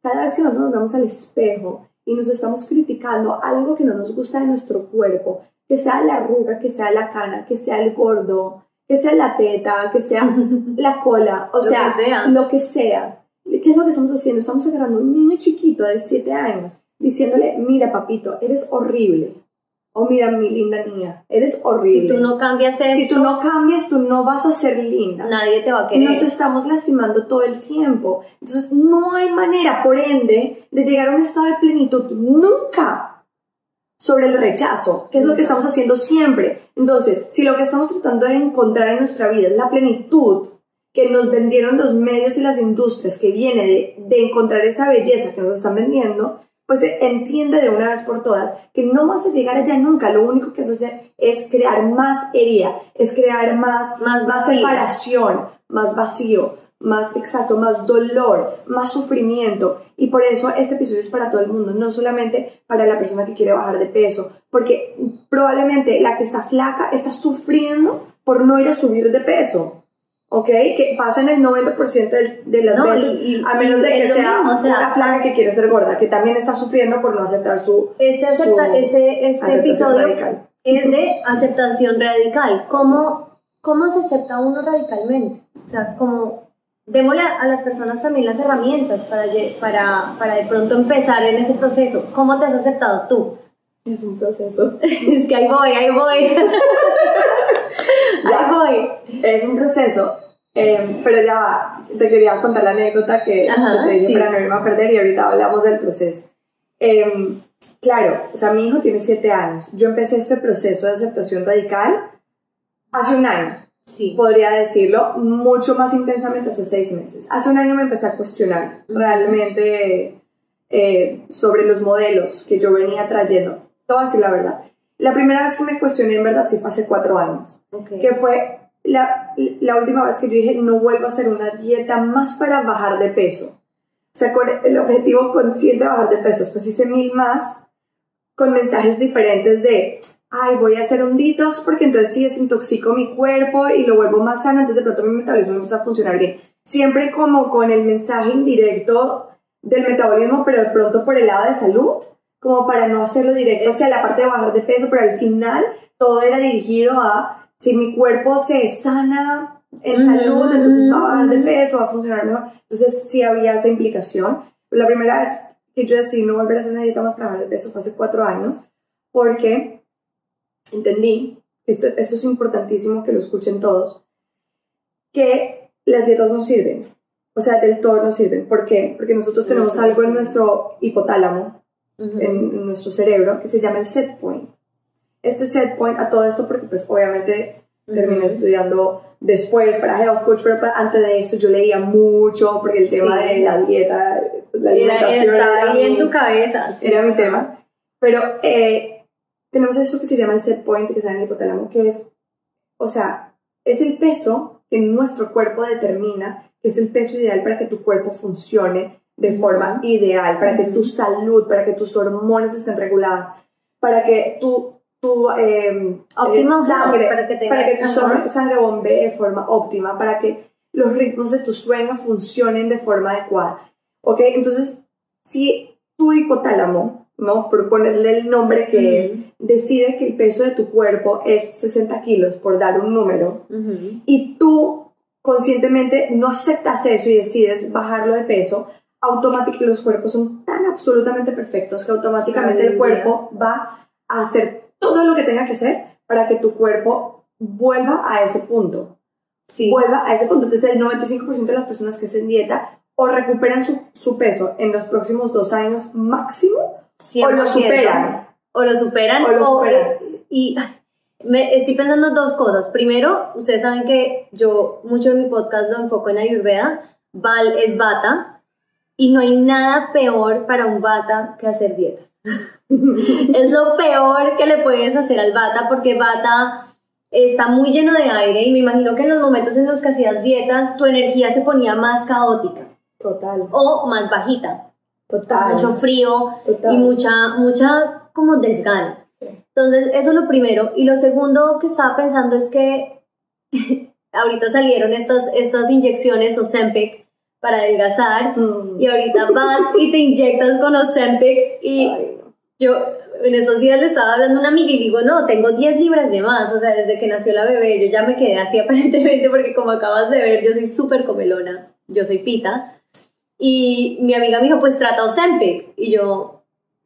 Cada vez que nosotros nos vemos al espejo y nos estamos criticando algo que no nos gusta de nuestro cuerpo, que sea la arruga, que sea la cana, que sea el gordo, que sea la teta, que sea la cola, o sea, lo que sea ¿Qué es lo que estamos haciendo? Estamos agarrando un niño chiquito de 7 años diciéndole, mira papito, eres horrible. O mira mi linda niña, eres horrible. Si tú no cambias esto, Si tú no cambias, tú no vas a ser linda. nadie te va a Y querer. nos estamos lastimando todo el tiempo. Entonces, no hay manera, por ende, de llegar a un estado de plenitud nunca sobre el rechazo, que es lo que estamos haciendo siempre. Entonces, si lo que estamos tratando de encontrar en nuestra vida es la plenitud que nos vendieron los medios y las industrias, que viene de, de encontrar esa belleza que nos están vendiendo, pues entiende de una vez por todas que no vas a llegar allá nunca. Lo único que vas a hacer es crear más herida, es crear más, Más separación, más vacío, más exacto, más dolor, más sufrimiento. Y por eso este episodio es para todo el mundo, no solamente para la persona que quiere bajar de peso, porque probablemente la que está flaca está sufriendo por no ir a subir de peso. ¿Ok? Que pasa en el 90% de, de las No, veces, y- y- a menos de que sea mismo, o sea, una flaca que quiere ser gorda, que también está sufriendo por no aceptar su, Este, acepta- su este, este episodio radical. es de aceptación radical. ¿Cómo, ¿Cómo se acepta uno radicalmente? O sea, como démosle a las personas también las herramientas para, para, para de pronto empezar en ese proceso. ¿Cómo te has aceptado tú? Es un proceso. es que ahí voy, ahí voy. Ya. voy. Es un proceso, eh, pero ya va, te quería contar la anécdota que, Ajá, que te dije sí. para no irme a perder y ahorita hablamos del proceso. Eh, claro, o sea, mi hijo tiene 7 años. Yo empecé este proceso de aceptación radical hace un año, Sí. podría decirlo, mucho más intensamente hace 6 meses. Hace un año me empecé a cuestionar Ujú. realmente eh, sobre los modelos que yo venía trayendo. Todo así la verdad. La primera vez que me cuestioné en verdad sí fue hace 4 años Ok. que fue la, la última vez que yo dije no vuelvo a hacer una dieta más para bajar de peso. O sea, con el objetivo consciente de bajar de peso. Después hice mil más con mensajes diferentes de, ay, voy a hacer un detox porque entonces sí desintoxico mi cuerpo y lo vuelvo más sano, entonces de pronto mi metabolismo empieza a funcionar bien. Siempre como con el mensaje indirecto del metabolismo, pero de pronto por el lado de salud, como para no hacerlo directo hacia la parte de bajar de peso, pero al final todo era dirigido a si mi cuerpo se sana en salud, entonces va a bajar de peso, va a funcionar mejor. Entonces sí había esa implicación. La primera vez que yo decidí no volver a hacer una dieta más para bajar de peso fue hace cuatro años, porque entendí, esto, esto es importantísimo que lo escuchen todos, que las dietas no sirven. O sea, del todo no sirven. ¿Por qué? Porque nosotros tenemos algo en nuestro hipotálamo, En, en nuestro cerebro, que se llama el set point. Este set point, a todo esto, porque pues obviamente terminé Ujú. estudiando después para health coach, pero pa- antes de esto yo leía mucho, porque el tema Sí. de la dieta, la Era- alimentación estaba era ahí en mi- tu cabeza. sí. era mi tema. Pero eh, tenemos esto que se llama el set point, que está en el hipotálamo, que es, o sea, es el peso que nuestro cuerpo determina, que es el peso ideal para que tu cuerpo funcione de forma ideal, para que tu salud, para que tus hormonas estén reguladas, para que tu, tu eh, sangre, para que para que tu sangre, sangre bombee de forma óptima, para que los ritmos de tu sueño funcionen de forma adecuada. ¿Ok? Entonces, si tu hipotálamo, ¿no? Por ponerle el nombre que Ujú. es, decide que el peso de tu cuerpo es 60 kilos, por dar un número, Ujú. y tú conscientemente no aceptas eso y decides bajarlo de peso, automáticamente los cuerpos son tan absolutamente perfectos que automáticamente el cuerpo va a hacer todo lo que tenga que hacer para que tu cuerpo vuelva a ese punto Sí. vuelva a ese punto. Entonces, el 95% de las personas que hacen dieta o recuperan su, su peso en los próximos dos años máximo o lo 100%. superan. O lo superan. O lo superan. Y ay, me, estoy pensando en dos cosas. Primero, ustedes saben que yo mucho de mi podcast lo enfoco en Ayurveda. Val es bata. Y no hay nada peor para un bata que hacer dietas. es lo peor que le puedes hacer al bata porque bata está muy lleno de aire y me imagino que en los momentos en los que hacías dietas tu energía se ponía más caótica Total, o más bajita total. mucho frío Total. y mucha, mucha como desgana. Sí. Entonces, eso es lo primero. Y lo segundo que estaba pensando es que ahorita salieron estas, estas inyecciones Ozempic para adelgazar Mm. y ahorita vas y te inyectas con Ozempic y Ay, no. yo en esos días le estaba hablando a una amiga y digo, no, tengo 10 libras de más, o sea, desde que nació la bebé yo ya me quedé así aparentemente porque como acabas de ver, yo soy súper comelona, yo soy pita. Y mi amiga me dijo, pues trata Ozempic. Y yo,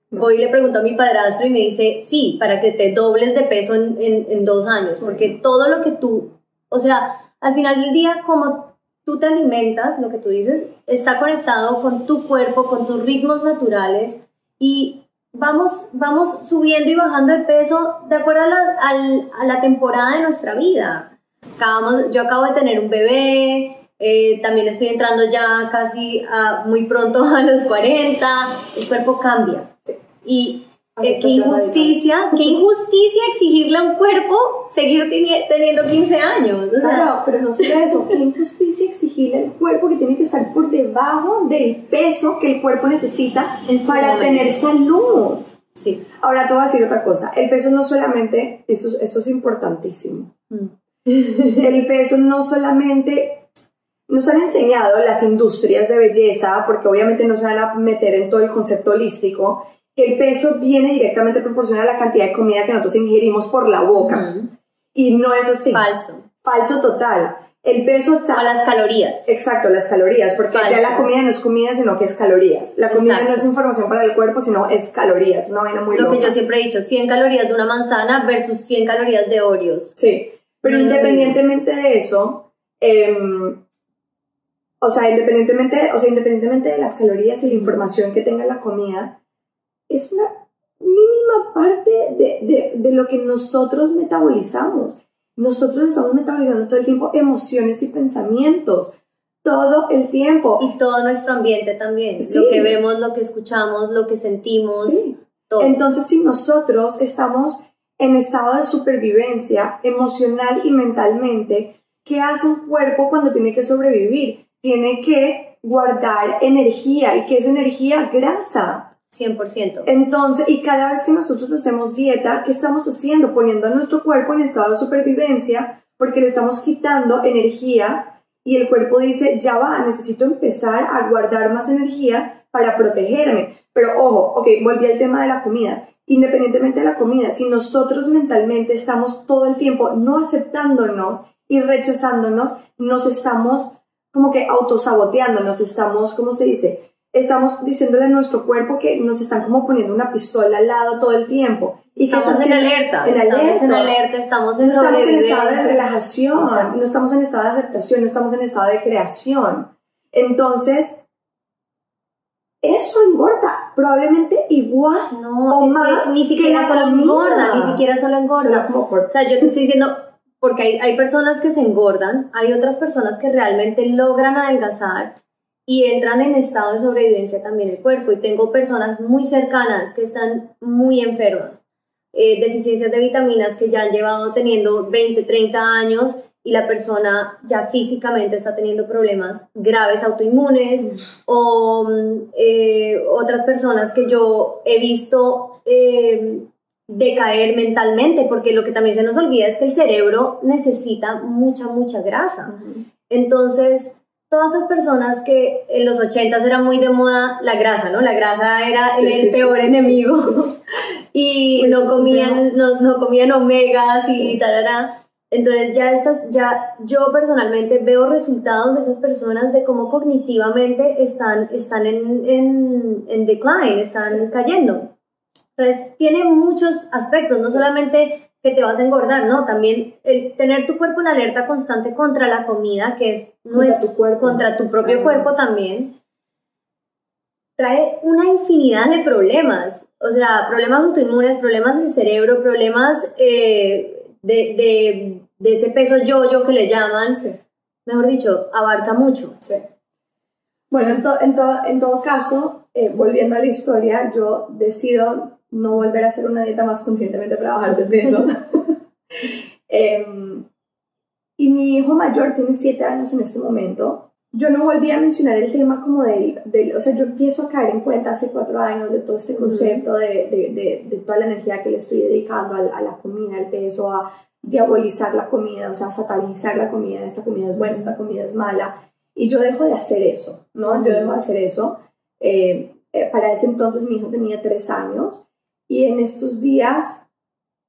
Voy y le pregunto a mi padrastro y me dice, sí, para que te dobles de peso en, en, en dos años, porque todo lo que tú, o sea, al final del día, como tú te alimentas, lo que tú dices, está conectado con tu cuerpo, con tus ritmos naturales y vamos, vamos subiendo y bajando el peso de acuerdo a la, a la temporada de nuestra vida. Acabamos, yo acabo de tener un bebé, eh, también estoy entrando ya casi a, muy pronto a los 40, el cuerpo cambia. Y eh, qué injusticia, qué injusticia exigirle a un cuerpo seguir teniendo 15 años. claro, pero no solo eso, qué injusticia exigirle al cuerpo que tiene que estar por debajo del peso que el cuerpo necesita para tener salud. Sí. Ahora te voy a decir otra cosa, el peso no solamente, esto, esto es importantísimo, mm. el peso no solamente nos han enseñado las industrias de belleza, porque obviamente no se van a meter en todo el concepto holístico, el peso viene directamente proporcional a la cantidad de comida que nosotros ingerimos por la boca. Y no es así. Falso. Falso total. El peso está... O las calorías. Exacto, las calorías, porque ya la comida no es comida, sino que es calorías. La comida no es información para el cuerpo, sino es calorías, una vaina muy Lo que yo siempre he dicho, 100 calorías de una manzana versus 100 calorías de Oreos. Sí, pero independientemente de eso, em, o sea, independientemente, o sea, independientemente de las calorías y la información que tenga la comida, es una mínima parte de, de, lo que nosotros metabolizamos. Nosotros estamos metabolizando todo el tiempo emociones y pensamientos, todo el tiempo. Y todo nuestro ambiente también, lo que vemos, lo que escuchamos, lo que sentimos. Todo. Entonces, si nosotros estamos en estado de supervivencia emocional y mentalmente, ¿qué hace un cuerpo cuando tiene que sobrevivir? Tiene que guardar energía. ¿Y qué es energía? Grasa. 100%. Entonces, y cada vez que nosotros hacemos dieta, ¿qué estamos haciendo? Poniendo a nuestro cuerpo en estado de supervivencia porque le estamos quitando energía y el cuerpo dice, ya va, necesito empezar a guardar más energía para protegerme. Pero ojo, ok, volví al tema de la comida. Independientemente de la comida, si nosotros mentalmente estamos todo el tiempo no aceptándonos y rechazándonos, nos estamos como que autosaboteando, nos estamos, ¿cómo se dice? Estamos diciéndole a nuestro cuerpo que nos están como poniendo una pistola al lado todo el tiempo. Y que estamos en alerta, en estamos alerta. en alerta, estamos en No estamos en estado de relajación, no estamos en estado de aceptación, no estamos en estado de creación. Entonces, eso engorda, probablemente igual no, o más. ni siquiera solo engorda, ni siquiera solo engorda. O sea, yo te estoy diciendo, porque hay, hay personas que se engordan, hay otras personas que realmente logran adelgazar y entran en estado de sobrevivencia también el cuerpo. Y tengo personas muy cercanas que están muy enfermas, eh, deficiencias de vitaminas que ya han llevado teniendo 20, 30 años y la persona ya físicamente está teniendo problemas graves autoinmunes mm. o eh, otras personas que yo he visto eh, decaer mentalmente, porque lo que también se nos olvida es que el cerebro necesita mucha, mucha grasa. Entonces, todas esas personas que en los 80 era muy de moda la grasa, ¿no? La grasa era el, peor enemigo. Y pues no comían, no, no, comían omegas y tal, Entonces ya estas, ya yo personalmente veo resultados de esas personas de cómo cognitivamente están, están en, en, en decline, están cayendo. Entonces tiene muchos aspectos, no solamente que te vas a engordar, ¿no? También el tener tu cuerpo en alerta constante contra la comida, que es, no contra tu cuerpo. contra tu propio cuerpo también, trae una infinidad de problemas. O sea, problemas autoinmunes, problemas del cerebro, problemas eh, de, de, ese peso yo-yo que le llaman. Mejor dicho, abarca mucho. Sí. Bueno, en, en, en todo caso, eh, volviendo a la historia, yo decido no volver a hacer una dieta más conscientemente para bajar de peso. Em, y mi hijo mayor tiene 7 años en este momento. Yo no volví a mencionar el tema como del, del, o sea, yo empiezo a caer en cuenta hace 4 años de todo este concepto, de, de, de, toda la energía que le estoy dedicando a, a, la comida, al peso, a diabolizar la comida, o sea, satanizar la comida, esta comida es buena, esta comida es mala. Y yo dejo de hacer eso, ¿no? Yo dejo de hacer eso. Eh, eh, para ese entonces mi hijo tenía 3 años y en estos días,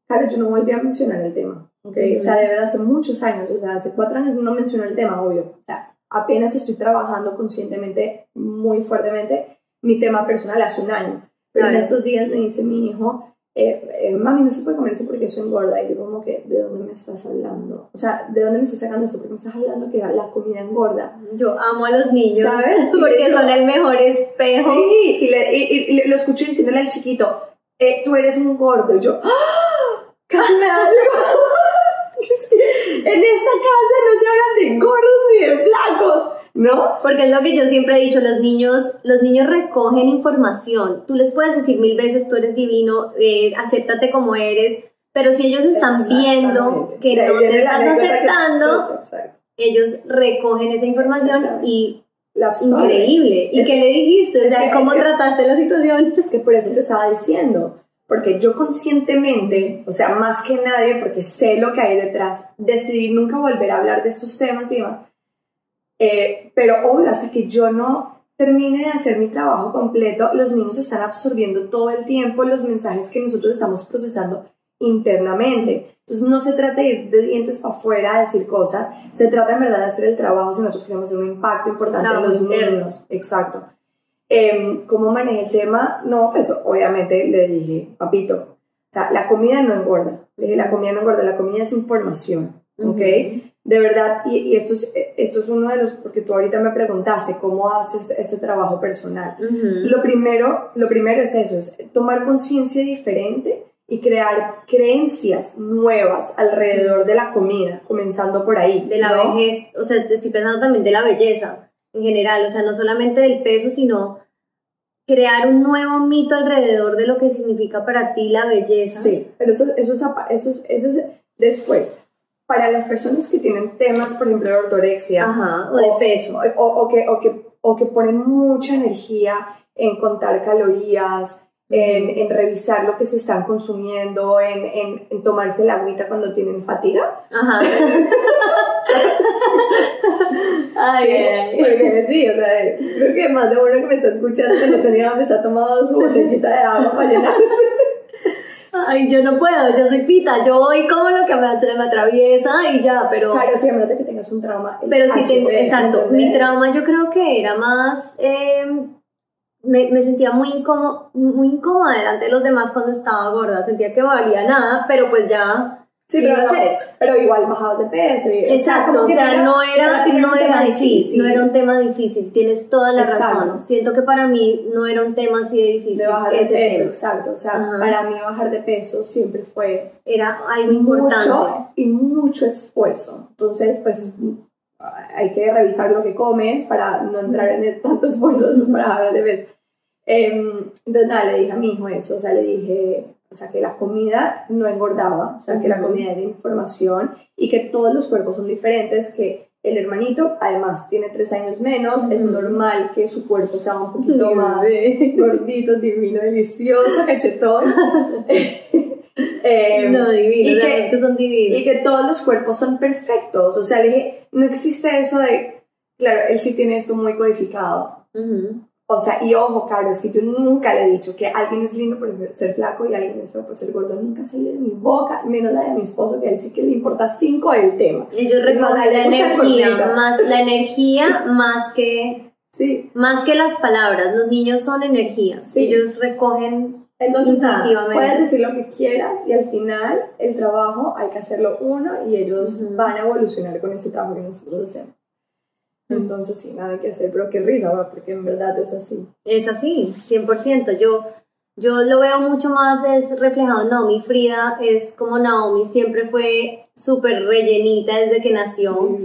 claro, yo no volví a mencionar el tema, ¿ok? O sea, de verdad, hace muchos años, o sea, hace cuatro años no mencioné el tema, obvio. O sea, apenas estoy trabajando conscientemente, muy fuertemente, mi tema personal hace un año. Pero en Claro. estos días me dice mi hijo, eh, eh, mami, no se puede comer eso porque eso engorda. Y yo como que, ¿de dónde me estás hablando? O sea, ¿de dónde me estás sacando esto? Porque me estás hablando que la, comida engorda. Yo amo a los niños, ¿Sabes? Porque digo- son el mejor espejo. Sí, y, le- y- y- y lo escuché diciéndole al chiquito, eh, tú eres un gordo. Y yo, ¡ah! En esta casa no se hablan de gordos ni de flacos, ¿no? Porque es lo que yo siempre he dicho, los niños, los niños recogen información. Tú les puedes decir mil veces, tú eres divino, eh, acéptate como eres, pero si ellos están viendo que no te estás aceptando, ellos recogen esa información y La increíble. ¿Y Es- qué le dijiste? O sea, ¿cómo es trataste la situación? Es que por eso te estaba diciendo, porque yo conscientemente, o sea, más que nadie, porque sé lo que hay detrás, decidí nunca volver a hablar de estos temas y demás. Eh, pero obvio, hasta que yo no termine de hacer mi trabajo completo, los niños están absorbiendo todo el tiempo los mensajes que nosotros estamos procesando internamente. Entonces no se trata de ir de dientes para afuera a decir cosas, se trata en verdad de hacer el trabajo si nosotros queremos hacer un impacto importante en Trabajo los interno. niños. Exacto. Em, ¿Cómo manejé el tema? No, pues obviamente le dije, papito, o sea, la comida no engorda. Le dije, la comida no engorda, la comida es información, ¿ok? De verdad, y, y esto, es, esto es uno de los, porque tú ahorita me preguntaste cómo haces este trabajo personal. Ujú. Lo primero, lo primero es eso, es tomar conciencia diferente y crear creencias nuevas alrededor de la comida, comenzando por ahí. de la ¿no? vejez, o sea, te estoy pensando también de la belleza en general, o sea, no solamente del peso, sino crear un nuevo mito alrededor de lo que significa para ti la belleza. Sí, pero eso, eso, es, eso, es, eso es después. Para las personas que tienen temas, por ejemplo, de ortorexia, Ajá, o de peso. o, o que, o, que, o que ponen mucha energía en contar calorías, en, en revisar lo que se están consumiendo, en, en, en tomarse la agüita cuando tienen fatiga. Ajá. ay, Sí, ay, porque sí, o sea, creo que más de uno que me está escuchando que no tenía me está tomando su botellita de agua para llenarse. Ay, yo no puedo, yo soy pita, yo voy como lo que me, se me atraviesa y ya, pero... Claro, sí, a menos de que tengas un trauma. Pero sí tengo, HP, exacto, mi trauma yo creo que era más, eh, me, me sentía muy incómoda, muy incómoda delante de los demás cuando estaba gorda, sentía que valía nada, pero pues ya, Sí, ¿qué pero, no, pero igual bajabas de peso. Y, Exacto, o sea, no era, no era así, difícil no era un tema difícil, tienes toda la Exacto. razón, siento que para mí no era un tema así de difícil, de bajar de peso, tema, exacto. O sea, Ajá. para mí bajar de peso siempre fue era algo importante. mucho y mucho esfuerzo. Entonces, pues hay que revisar lo que comes para no entrar en tanto esfuerzo para de peso. Em, entonces, nada, le dije a mi hijo eso, o sea, le dije, o sea, que la comida no engordaba, o sea, que la comida era información y que todos los cuerpos son diferentes, que el hermanito además tiene tres años menos, es Ujú. normal que su cuerpo sea un poquito más gordito, divino, delicioso, cachetón. Em, No, divino, y la que- es que son divinos. y que todos los cuerpos son perfectos. O sea, le dije, no existe eso de, claro, él sí tiene esto muy codificado. Ujú. O sea, y ojo, Caro, es que yo nunca le he dicho que alguien es lindo por ser flaco y alguien es feo por ser gordo. Nunca ha salido de mi boca, menos la de mi esposo, que a él sí que le importa cinco el tema. A recogen él la energía, más la energía más que Sí. más que las palabras. Los niños son energía. Sí. Ellos recogen Entonces, nada, puedes decir lo que quieras y al final el trabajo hay que hacerlo uno y ellos Ujú. van a evolucionar con ese trabajo que nosotros hacemos. Entonces, sí, nada que hacer, pero qué risa, ¿va? porque en verdad es así. es así, 100%. Yo yo lo veo mucho más es reflejado en Naomi Frida, es como Naomi siempre fue súper rellenita desde que nació.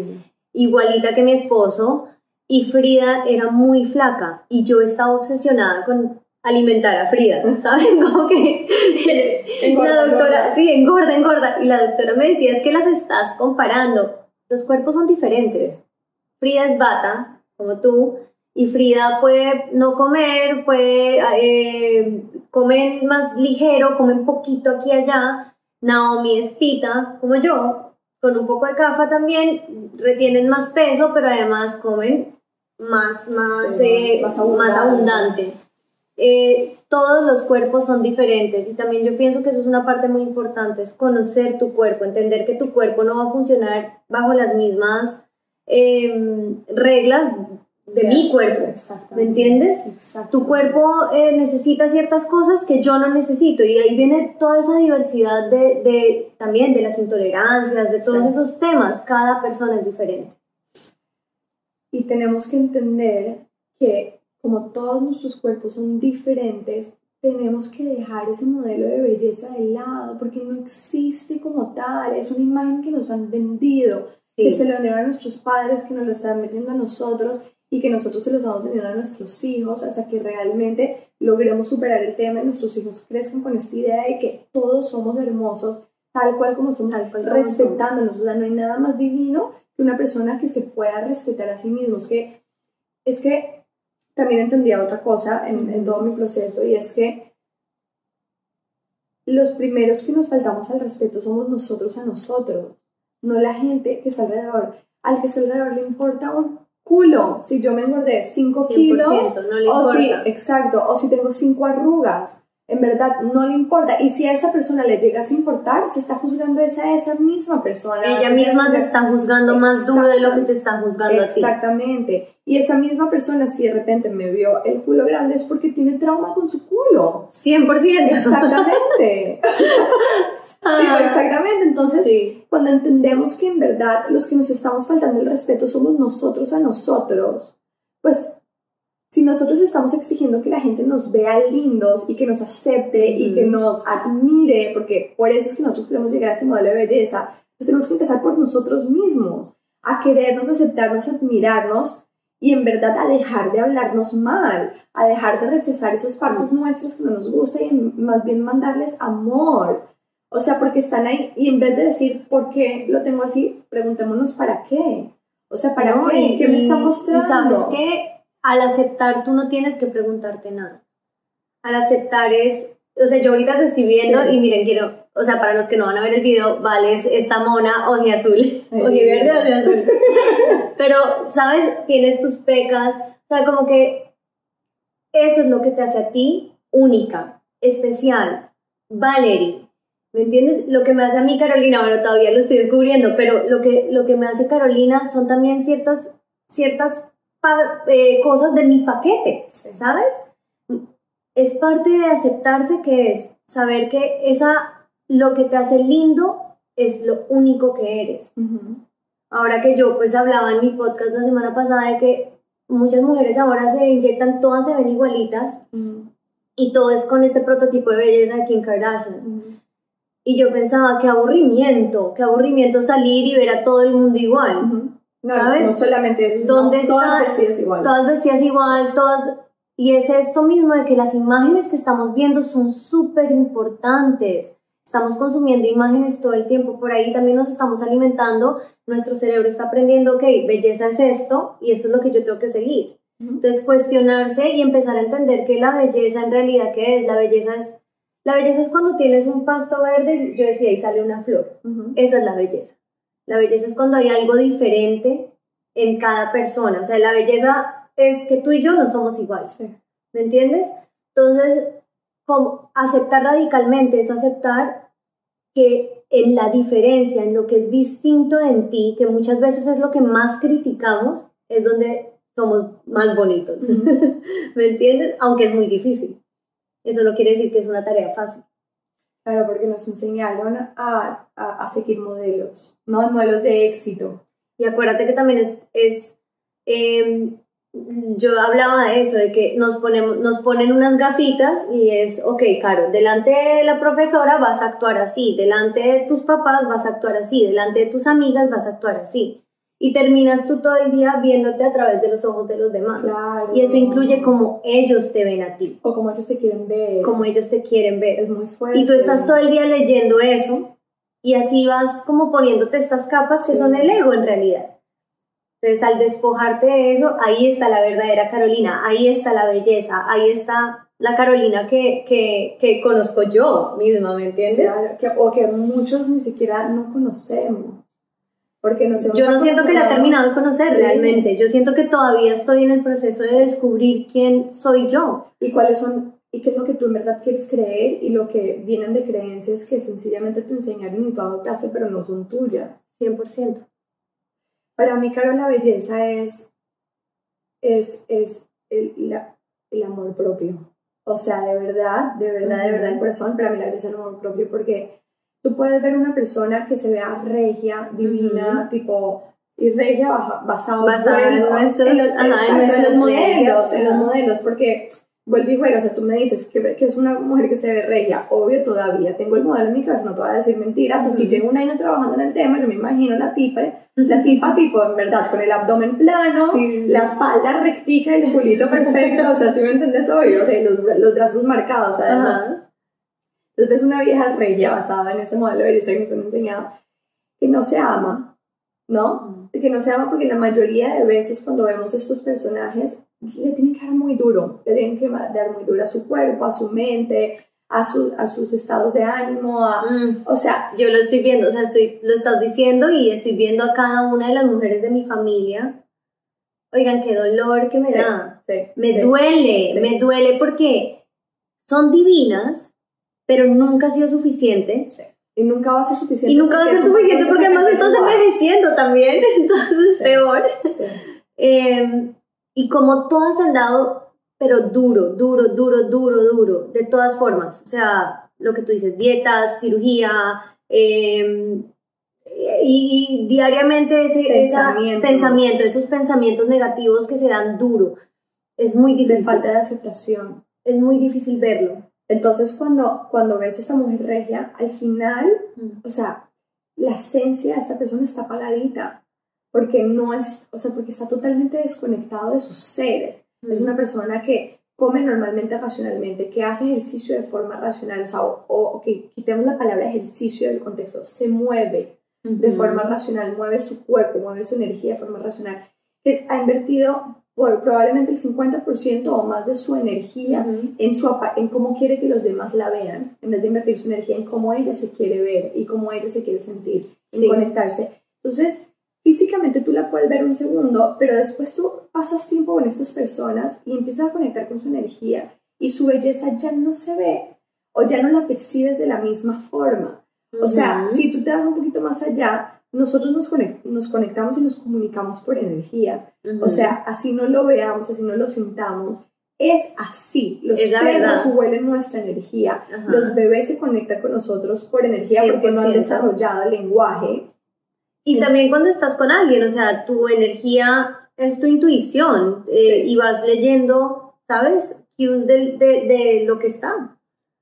igualita que mi esposo, y Frida era muy flaca, y yo estaba obsesionada con alimentar a Frida, ¿saben? Como que Engorda, la doctora, engorda. sí, engorda, engorda, y la doctora me decía, es que las estás comparando, los cuerpos son diferentes. Frida es bata, como tú, y Frida puede no comer, puede eh, comer más ligero, comen poquito aquí y allá. Naomi es pita, como yo, con un poco de cafa también, retienen más peso, pero además comen más, más, Sí, eh, más- más más abundante. Eh, todos los cuerpos son diferentes y también yo pienso que eso es una parte muy importante, es conocer tu cuerpo, entender que tu cuerpo no va a funcionar bajo las mismas em, reglas de mi cuerpo, ¿me entiendes? Tu cuerpo eh, necesita ciertas cosas que yo no necesito y ahí viene toda esa diversidad de, de también de las intolerancias, de todos esos temas, cada persona es diferente. Y tenemos que entender que como todos nuestros cuerpos son diferentes, tenemos que dejar ese modelo de belleza de lado porque no existe como tal, es una imagen que nos han vendido, que se lo vendieron a nuestros padres, que nos lo están vendiendo a nosotros y que nosotros se los vamos vendiendo a nuestros hijos hasta que realmente logremos superar el tema y nuestros hijos crezcan con esta idea de que todos somos hermosos tal cual como somos, tal cual respetándonos. O sea, no hay nada más divino que una persona que se pueda respetar a sí mismo. Es que, es que también entendía otra cosa en, en todo mi proceso y es que los primeros que nos faltamos al respeto somos nosotros a nosotros, no la gente que está alrededor. Al que está alrededor le importa un culo si yo me engordé 5 kilos no le o si, exacto, o si tengo 5 arrugas. En verdad no le importa. Y si a esa persona le llegas a importar, se está juzgando esa, esa misma persona. Ella misma se está juzgando más duro de lo que te está juzgando a ti. Exactamente. Y esa misma persona, si de repente me vio el culo grande, es porque tiene trauma con su culo. 100%. Exactamente. exactamente. Entonces, cuando entendemos que en verdad los que nos estamos faltando el respeto somos nosotros a nosotros, pues si nosotros estamos exigiendo que la gente nos vea lindos y que nos acepte y que nos admire, porque por eso es que nosotros queremos llegar a ese modelo de belleza, pues tenemos que empezar por nosotros mismos, a querernos, aceptarnos, admirarnos y en verdad a dejar de hablarnos mal, a dejar de rechazar esas partes nuestras que no nos gustan y más bien mandarles amor. O sea, porque están ahí y en vez de decir, ¿por qué lo tengo así? Preguntémonos, ¿para qué? O sea, ¿para qué? ¿Qué me está mostrando? Y sabes qué? Al aceptar tú no tienes que preguntarte nada. Al aceptar es, o sea, yo ahorita te estoy viendo y miren, quiero, o sea, para los que no van a ver el video, vale, es esta mona oji azul, oji verde, oji azul. Pero, ¿sabes? Tienes tus pecas, o sea, como que eso es lo que te hace a ti única, especial, Valerie. ¿Me entiendes? Lo que me hace a mí Carolina, bueno, todavía lo estoy descubriendo, pero lo que, lo que me hace Carolina son también ciertas, ciertas eh, cosas de mi paquete, ¿sabes? Es parte de aceptarse que es saber que esa, lo que te hace lindo es lo único que eres. Ahora que yo pues hablaba en mi podcast la semana pasada de que muchas mujeres ahora se inyectan, todas se ven igualitas y todo es con este prototipo de belleza de Kim Kardashian. Y yo pensaba, qué aburrimiento, qué aburrimiento salir y ver a todo el mundo igual. No, ¿sabes? no solamente eso, todas vestidas igual. Todas vestidas igual, todas... Y es esto mismo de que las imágenes que estamos viendo son súper importantes. Estamos consumiendo imágenes todo el tiempo, por ahí también nos estamos alimentando, nuestro cerebro está aprendiendo, ok, belleza es esto y eso es lo que yo tengo que seguir. Entonces, cuestionarse y empezar a entender que la belleza en realidad, ¿qué es? La belleza es, la belleza es cuando tienes un pasto verde, yo decía, y sale una flor. Esa es la belleza. La belleza es cuando hay algo diferente en cada persona. O sea, la belleza es que tú y yo no somos iguales. ¿Me entiendes? Entonces, como aceptar radicalmente es aceptar que en la diferencia, en lo que es distinto en ti, que muchas veces es lo que más criticamos, es donde somos más bonitos. ¿Me entiendes? Aunque es muy difícil. Eso no quiere decir que es una tarea fácil. Claro, porque nos enseñaron a, a, seguir modelos, ¿no? Modelos de éxito. Y acuérdate que también es, es em, yo hablaba de eso, de que nos, ponemos, nos ponen unas gafitas y es, ok, Caro, delante de la profesora vas a actuar así, delante de tus papás vas a actuar así, delante de tus amigas vas a actuar así y terminas tú todo el día viéndote a través de los ojos de los demás. Y eso incluye como ellos te ven a ti. O como ellos te quieren ver. Como ellos te quieren ver. Es muy fuerte. Y tú estás todo el día leyendo eso y así vas como poniéndote estas capas que son el ego en realidad. Entonces al despojarte de eso, ahí está la verdadera Carolina, ahí está la belleza, ahí está la Carolina que, que, que conozco yo misma, ¿me entiendes? Claro, que, o que muchos ni siquiera no conocemos. Porque Yo no siento que la he terminado de conocer realmente. Yo siento que todavía estoy en el proceso de descubrir quién soy yo. Y cuáles son, y qué es lo que tú en verdad quieres creer y lo que vienen de creencias que sencillamente te enseñaron y tú adoptaste, pero no son tuyas. 100%. Para mí, Caro, la belleza es es, es el, la- el amor propio. O sea, de verdad, de verdad, de verdad, el corazón, para mí la belleza es el amor propio, porque tú puedes ver una persona que se vea regia, divina, tipo, y regia basado, en bueno, nuestros- los, ajá, en exacto, nuestras los modelos, en los modelos, porque vuelve y juega, o sea, tú me dices que, que es una mujer que se ve regia, obvio todavía, tengo el modelo en mi casa, no te voy a decir mentiras, así Ujú. llevo un año trabajando en el tema, yo me imagino la tipa, la tipa tipo, en verdad, con el abdomen plano, Sí, sí, sí. la espalda rectica y el culito perfecto, o sea, si me entiendes, obvio, o sea, y los, los brazos marcados, además. Entonces ves una vieja regia basada en ese modelo de belleza que nos han enseñado, que no se ama, ¿no? Que no se ama porque la mayoría de veces cuando vemos estos personajes, le tienen que dar muy duro, le tienen que dar muy duro a su cuerpo, a su mente, a, su, a sus estados de ánimo, a, Mm. o sea, Yo lo estoy viendo, o sea, estoy, lo estás diciendo y estoy viendo a cada una de las mujeres de mi familia. Oigan, qué dolor que me Sí, da. sí, Me sí. duele, me duele porque son divinas, pero nunca ha sido suficiente. Sí. Y nunca va a ser suficiente. Y nunca va a ser suficiente porque además estás envejeciendo también, entonces Sí. peor. Sí. Eh, y como todas han dado, pero duro, duro, duro, duro, duro, de todas formas. O sea, lo que tú dices, dietas, cirugía, eh, y, y diariamente ese esa Pensamientos. pensamiento, esos pensamientos negativos que se dan duro. Es muy De difícil. falta de aceptación. Es muy difícil verlo. Entonces, cuando, cuando ves a esta mujer regia, al final, o sea, la esencia de esta persona está apagadita, porque no es, o sea, porque está totalmente desconectado de su ser. Es una persona que come normalmente racionalmente, que hace ejercicio de forma racional, o sea, o, o ok, quitemos la palabra ejercicio del contexto, se mueve de Ujú. forma racional, mueve su cuerpo, mueve su energía de forma racional, que ha invertido por probablemente el 50% o más de su energía en, su, en cómo quiere que los demás la vean, en vez de invertir su energía en cómo ella se quiere ver y cómo ella se quiere sentir, en Sí. conectarse. Entonces, físicamente tú la puedes ver un segundo, pero después tú pasas tiempo con estas personas y empiezas a conectar con su energía y su belleza ya no se ve o ya no la percibes de la misma forma. O sea, si tú te das un poquito más allá, nosotros nos, conec- nos conectamos y nos comunicamos por energía. Ujú. O sea, así no lo veamos, así no lo sintamos. Es así. Los Es perros huelen nuestra energía. Ajá. Los bebés se conectan con nosotros por energía porque no han 100%. desarrollado el lenguaje. Y también cuando estás con alguien, o sea, tu energía es tu intuición eh, Sí. y vas leyendo, ¿sabes? Cues del- de, de lo que está.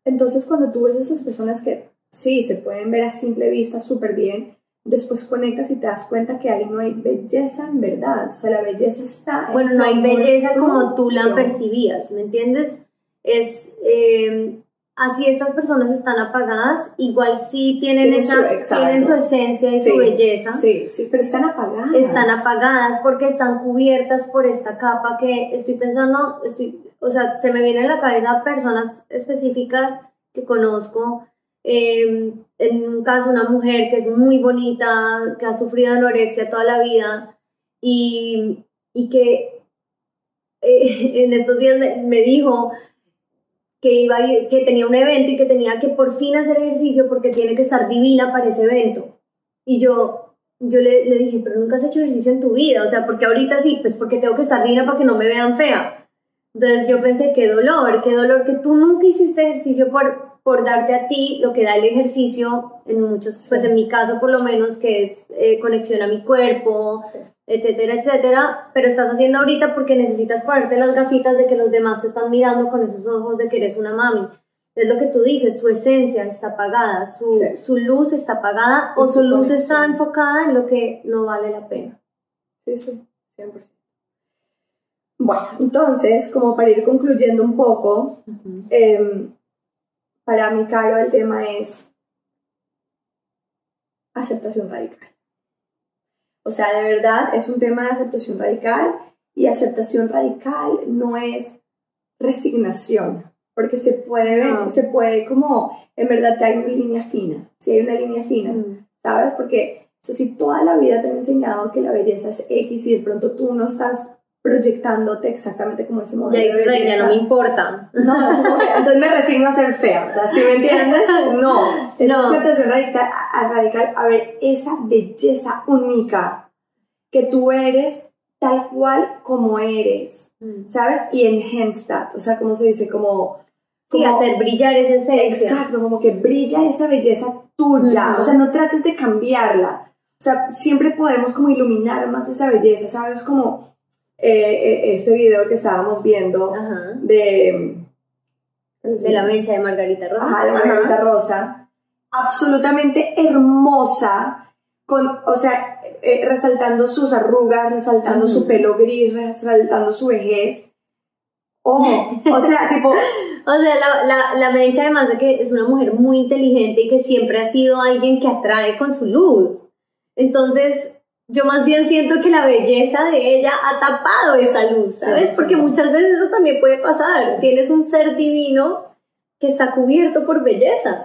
Entonces, cuando tú ves a esas personas que sí, se pueden ver a simple vista súper bien, después conectas y te das cuenta que ahí no hay belleza en verdad. O sea, la belleza está en Bueno, no hay belleza como tú la percibías, ¿me entiendes? Es eh, así estas personas están apagadas, igual sí tienen, Tienen esa, su- tienen su esencia y Sí, su belleza. Sí, sí, pero están apagadas. están apagadas porque están cubiertas por esta capa que estoy pensando, estoy, o sea, se me vienen a la cabeza personas específicas que conozco. eh, en un caso, una mujer que es muy bonita, que ha sufrido anorexia toda la vida y, y que eh, en estos días me, me dijo que iba a ir- que tenía un evento y que tenía que por fin hacer ejercicio porque tiene que estar divina para ese evento. Y yo, yo le, le dije, pero nunca has hecho ejercicio en tu vida, o sea, porque ahorita sí, pues porque tengo que estar divina para que no me vean fea. Entonces yo pensé, qué dolor, qué dolor que tú nunca hiciste ejercicio por, por darte a ti lo que da el ejercicio, en muchos, pues en mi caso por lo menos, que es eh, conexión a mi cuerpo, Sí. etcétera, etcétera, pero estás haciendo ahorita porque necesitas ponerte las gafitas de que los demás te están mirando con esos ojos de que eres una mami. Es lo que tú dices, su esencia está apagada, su, Sí. su luz está apagada o su su luz está enfocada en lo que no vale la pena. Sí, sí, 100%. Bueno, entonces, como para ir concluyendo un poco, em, para mí, Caro, el tema es aceptación radical. O sea, de verdad es un tema de aceptación radical y aceptación radical no es resignación, porque se puede, ver- No. se puede como, en verdad te hay una línea fina, si hay una línea fina, Mm. ¿sabes? Porque o sea, si toda la vida te han enseñado que la belleza es X y de pronto tú no estás proyectándote exactamente como ese Ya modelo de dices, "Ay, belleza. ya no me importa. No, entonces me resigno a ser fea, o sea, ¿sí me entiendes? No, es No. aceptación radical, radical, a ver, esa belleza única que tú eres tal cual como eres, Mm. ¿sabes? Y enhance that, o sea, como se dice, como... Sí, como- hacer brillar esa esencia. Exacto, como que brilla esa belleza tuya, o sea, no trates de cambiarla, o sea, siempre podemos como iluminar más esa belleza, ¿sabes? Como eh, eh, este video que estábamos viendo Ajá. de... De la mecha de Margarita Rosa. Ajá, de Margarita Rosa, absolutamente hermosa, con, o sea, eh, resaltando sus arrugas, resaltando Ujú. su pelo gris, resaltando su vejez. Ojo, o sea, tipo, O sea, la, la, la Mencha además de que es una mujer muy inteligente y que siempre ha sido alguien que atrae con su luz. Entonces, yo más bien siento que la belleza de ella ha tapado esa luz, ¿sabes? Sí, sí. Porque muchas veces eso también puede pasar. Tienes un ser divino que está cubierto por belleza.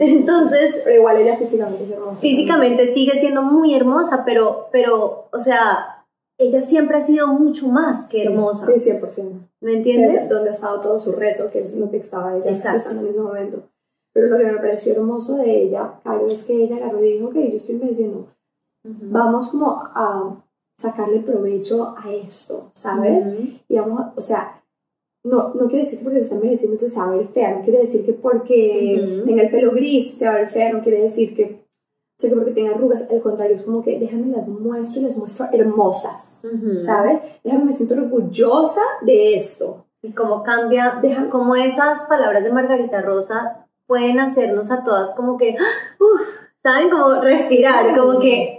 Entonces, pero igual ella físicamente es hermosa. físicamente sigue siendo muy hermosa, pero, pero, o sea, ella siempre ha sido mucho más que Sí, hermosa. Sí, 100%. ¿Me entiendes? es donde ha estado todo su reto, que es lo que estaba ella expresando en ese momento. Pero lo que me pareció hermoso de ella, Caro, es que ella agarró y dijo, ok, yo estoy envejeciendo, Vamos como a sacarle provecho a esto, ¿sabes? Y vamos, a- o sea, no, no quiere decir que porque se está envejeciendo entonces se va a ver fea, no quiere decir que porque tenga el pelo gris se va a ver fea, no quiere decir que, o sea, que porque tenga arrugas, al contrario, es como que déjame las muestro y las muestro hermosas. ¿sabes? Déjame, me siento orgullosa de esto. Y cómo cambia, Deja- cómo esas palabras de Margarita Rosa pueden hacernos a todas como que, uff, ¿saben? Como respirar, como que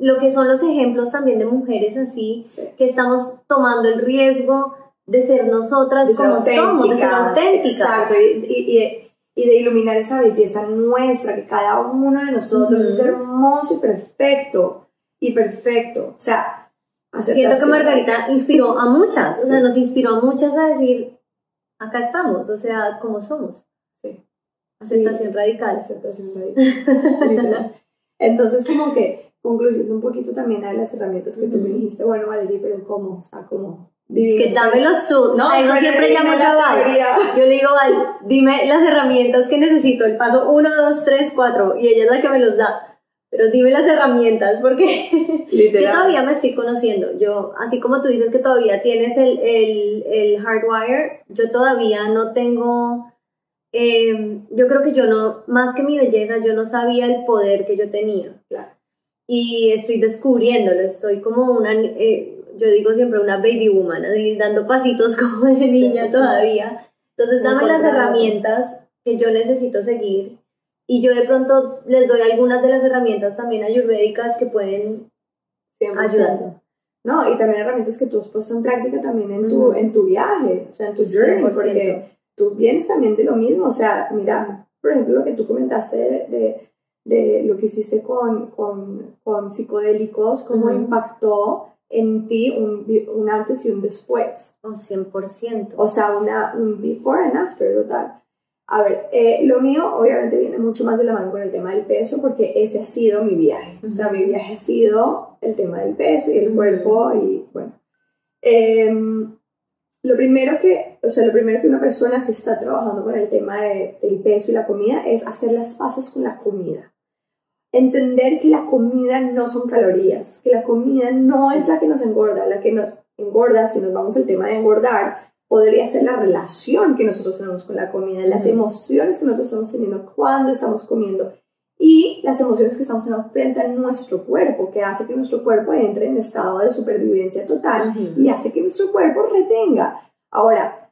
lo que son los ejemplos también de mujeres así, Sí. que estamos tomando el riesgo de ser nosotras de ser como somos, de ser auténticas. Exacto, y, y- y de, iluminar esa belleza nuestra, que cada uno de nosotros es hermoso y perfecto, y perfecto. O sea, Siento que. Margarita inspiró a muchas, o sea, nos inspiró a muchas a decir, acá estamos, o sea, como somos. Sí. Aceptación radical. Aceptación radical. Entonces, como que, concluyendo un poquito también a las herramientas que tú me dijiste, bueno, Valerie, pero ¿cómo? O sea, ¿cómo? Es que dámelos tú. No, a eso siempre llamo la yo a Val. Yo le digo, Val, dime las herramientas que necesito. El paso 1, 2, 3, 4. Y ella es la que me los da. Pero dime las herramientas, porque yo todavía me estoy conociendo. Yo, así como tú dices que todavía tienes el, el, el hardwire, yo todavía no tengo. eh, yo creo que yo no, más que mi belleza, yo no sabía el poder que yo tenía. Claro. Y estoy descubriéndolo. Estoy como una. eh, yo digo siempre una baby woman, así, dando pasitos como de niña sí. todavía. Entonces, dame las herramientas que yo necesito seguir. Y yo de pronto les doy algunas de las herramientas también ayurvédicas que pueden 100%. ayudar. No, y también herramientas que tú has puesto en práctica también en tu, en tu viaje, o sea, en tu journey, 100%. porque tú vienes también de lo mismo, o sea, mira, por ejemplo, lo que tú comentaste de, de, de lo que hiciste con, con, con psicodélicos, cómo Ujú. impactó en ti un, un antes y un después, Oh, 100%. o sea, una, un before and after, total. A ver, eh, lo mío obviamente viene mucho más de la mano con el tema del peso porque ese ha sido mi viaje. O sea, mi viaje ha sido el tema del peso y el Ujú. cuerpo y bueno. Em, lo primero que, o sea, lo primero que una persona si está trabajando con el tema de- del peso y la comida es hacer las paces con la comida. Entender que la comida no son calorías, que la comida no es la que nos engorda, la que nos engorda, si nos vamos al tema de engordar, podría ser la relación que nosotros tenemos con la comida, las emociones que nosotros estamos teniendo cuando estamos comiendo y las emociones que estamos frente a nuestro cuerpo, que hace que nuestro cuerpo entre en estado de supervivencia total Ujú. y hace que nuestro cuerpo retenga. Ahora,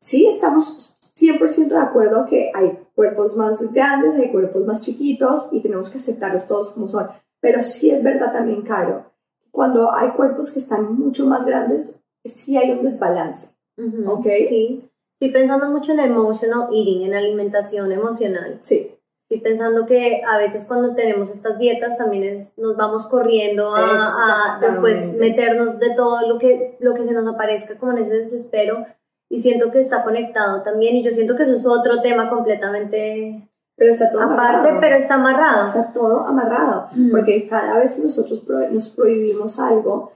sí estamos 100% de acuerdo que hay cuerpos más grandes, hay cuerpos más chiquitos y tenemos que aceptarlos todos como son, pero sí es verdad también, Caro, cuando hay cuerpos que están mucho más grandes, sí hay un desbalance. Ujú, Ok. Sí. Estoy pensando mucho en emotional eating, en alimentación emocional. Sí, Estoy pensando que a veces cuando tenemos estas dietas también es- nos vamos corriendo a, a después meternos de todo lo que, lo que se nos aparezca como en ese desespero y siento que está conectado también y yo siento que eso es otro tema completamente pero está todo aparte, amarrado. pero está amarrado. está todo amarrado, Mm. porque cada vez que nosotros pro- nos prohibimos algo,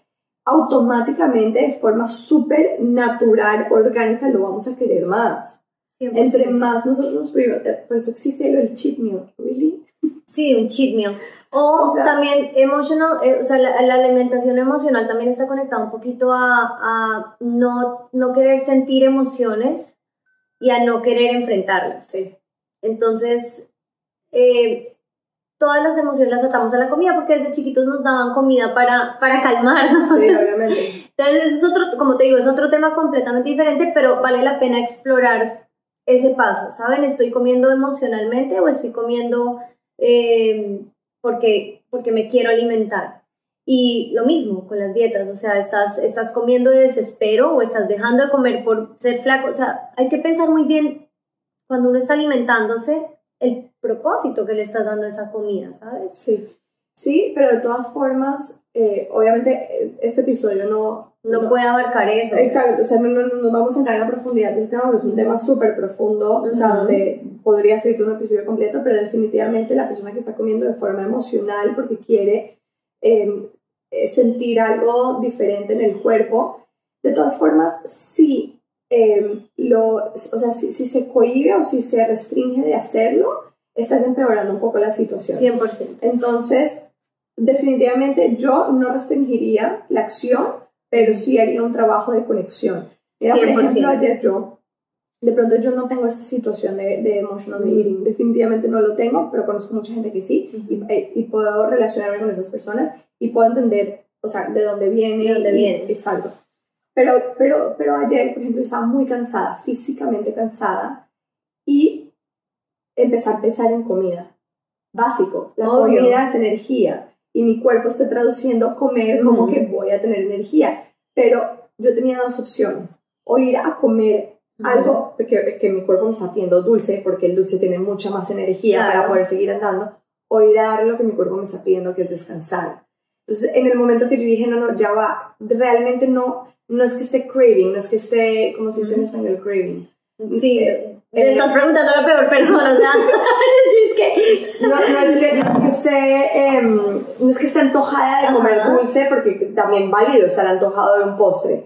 automáticamente de forma súper natural, orgánica, lo vamos a querer más. 100%. Entre más nosotros nos prohibimos, eh, por eso existe lo del cheat meal, ¿really? Sí, un cheat meal. O, también emotional, eh, o sea, la, alimentación emocional también está conectada un poquito a, a, no, no querer sentir emociones y a no querer enfrentarlas. Sí. Entonces, eh, todas las emociones las atamos a la comida porque desde chiquitos nos daban comida para, para calmarnos. Sí, obviamente. Entonces, eso es otro, como te digo, es otro tema completamente diferente, pero vale la pena explorar ese paso, ¿saben? ¿Estoy comiendo emocionalmente o estoy comiendo eh, porque, porque me quiero alimentar? Y lo mismo con las dietas, o sea, estás, estás comiendo de desespero o estás dejando de comer por ser flaco, o sea, hay que pensar muy bien cuando uno está alimentándose el propósito que le estás dando a esa comida, ¿sabes? Sí, sí, pero de todas formas, eh, obviamente este episodio no, no, puede abarcar eso. Exacto, o sea, no, nos vamos a entrar en la profundidad de este tema, es un tema súper profundo, o sea, donde podría ser un episodio completo, pero definitivamente la persona que está comiendo de forma emocional porque quiere em, eh, sentir algo diferente en el cuerpo, de todas formas, sí Em, lo, o sea, si, si, se cohibe o si se restringe de hacerlo, estás empeorando un poco la situación. 100%. Entonces, definitivamente yo no restringiría la acción, pero sí haría un trabajo de conexión. Mira, por ejemplo, ayer yo, de pronto yo no tengo esta situación de, de emotional eating, definitivamente no lo tengo, pero conozco mucha gente que sí, y, eh, y, puedo relacionarme con esas personas y puedo entender, o sea, de dónde viene. De dónde viene. Exacto. Pero, pero, pero ayer, por ejemplo, estaba muy cansada, físicamente cansada, y empecé a pensar en comida. Básico, la comida es energía, y mi cuerpo está traduciendo comer como que voy a tener energía. Pero yo tenía dos opciones, o ir a comer algo que, que, mi cuerpo me está pidiendo dulce, porque el dulce tiene mucha más energía para poder seguir andando, o ir a dar lo que mi cuerpo me está pidiendo, que es descansar. Entonces, en el momento que yo dije, no, no, ya va, realmente no, no es que esté craving, no es que esté, ¿cómo se dice en español craving? Sí, eh, le estás preguntando a la peor persona, o sea, es que... No, no, es que, no, es que esté, em, no es que esté antojada de comer dulce, porque también válido estar antojado de un postre,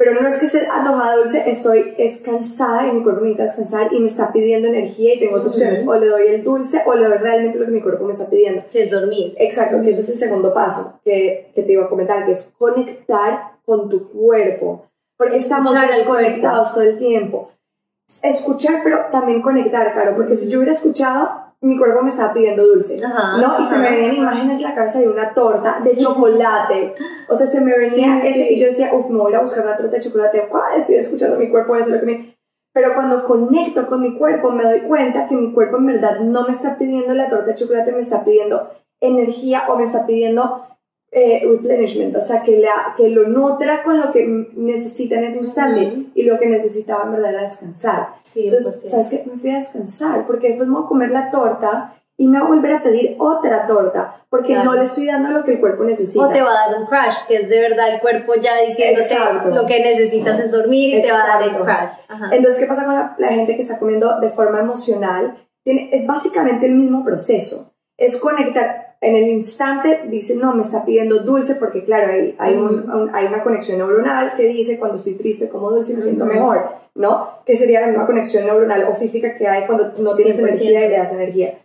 pero no es que esté antojada de dulce, estoy es cansada y mi cuerpo necesita descansar y me está pidiendo energía y tengo dos opciones, o le doy el dulce o le doy realmente lo que mi cuerpo me está pidiendo. Que es dormir. Exacto, que ese es el segundo paso que, que te iba a comentar, que es conectar con tu cuerpo, porque estamos desconectados todo el tiempo. Escuchar, pero también conectar, claro, porque si yo hubiera escuchado, mi cuerpo me estaba pidiendo dulce, ¿no? Y se me venían imágenes en la cabeza de una torta de chocolate. O sea, se me venía ese, y yo decía, uff, me voy a buscar una torta de chocolate. ¿Cuál? Estoy escuchando mi cuerpo, eso lo que me... Pero cuando conecto con mi cuerpo, me doy cuenta que mi cuerpo en verdad no me está pidiendo la torta de chocolate, me está pidiendo energía o me está pidiendo eh, replenishment, o sea, que, la, que lo nutra con lo que necesita en ese instante y lo que necesitaba en verdad era descansar. Entonces, ¿sabes qué? Me fui a descansar porque después me voy a comer la torta y me voy a volver a pedir otra torta porque no le estoy dando lo que el cuerpo necesita. O te va a dar un crash, que es de verdad el cuerpo ya diciéndote lo que necesitas es dormir y te va a dar el crash. Entonces, ¿qué pasa con la, la, gente que está comiendo de forma emocional? Tiene, es básicamente el mismo proceso. Es conectar en el instante dice, no, me está pidiendo dulce porque claro, hay, hay, hay una conexión neuronal que dice cuando estoy triste como dulce me siento mejor, ¿no? Que sería la misma conexión neuronal o física que hay cuando no tienes energía y le das energía.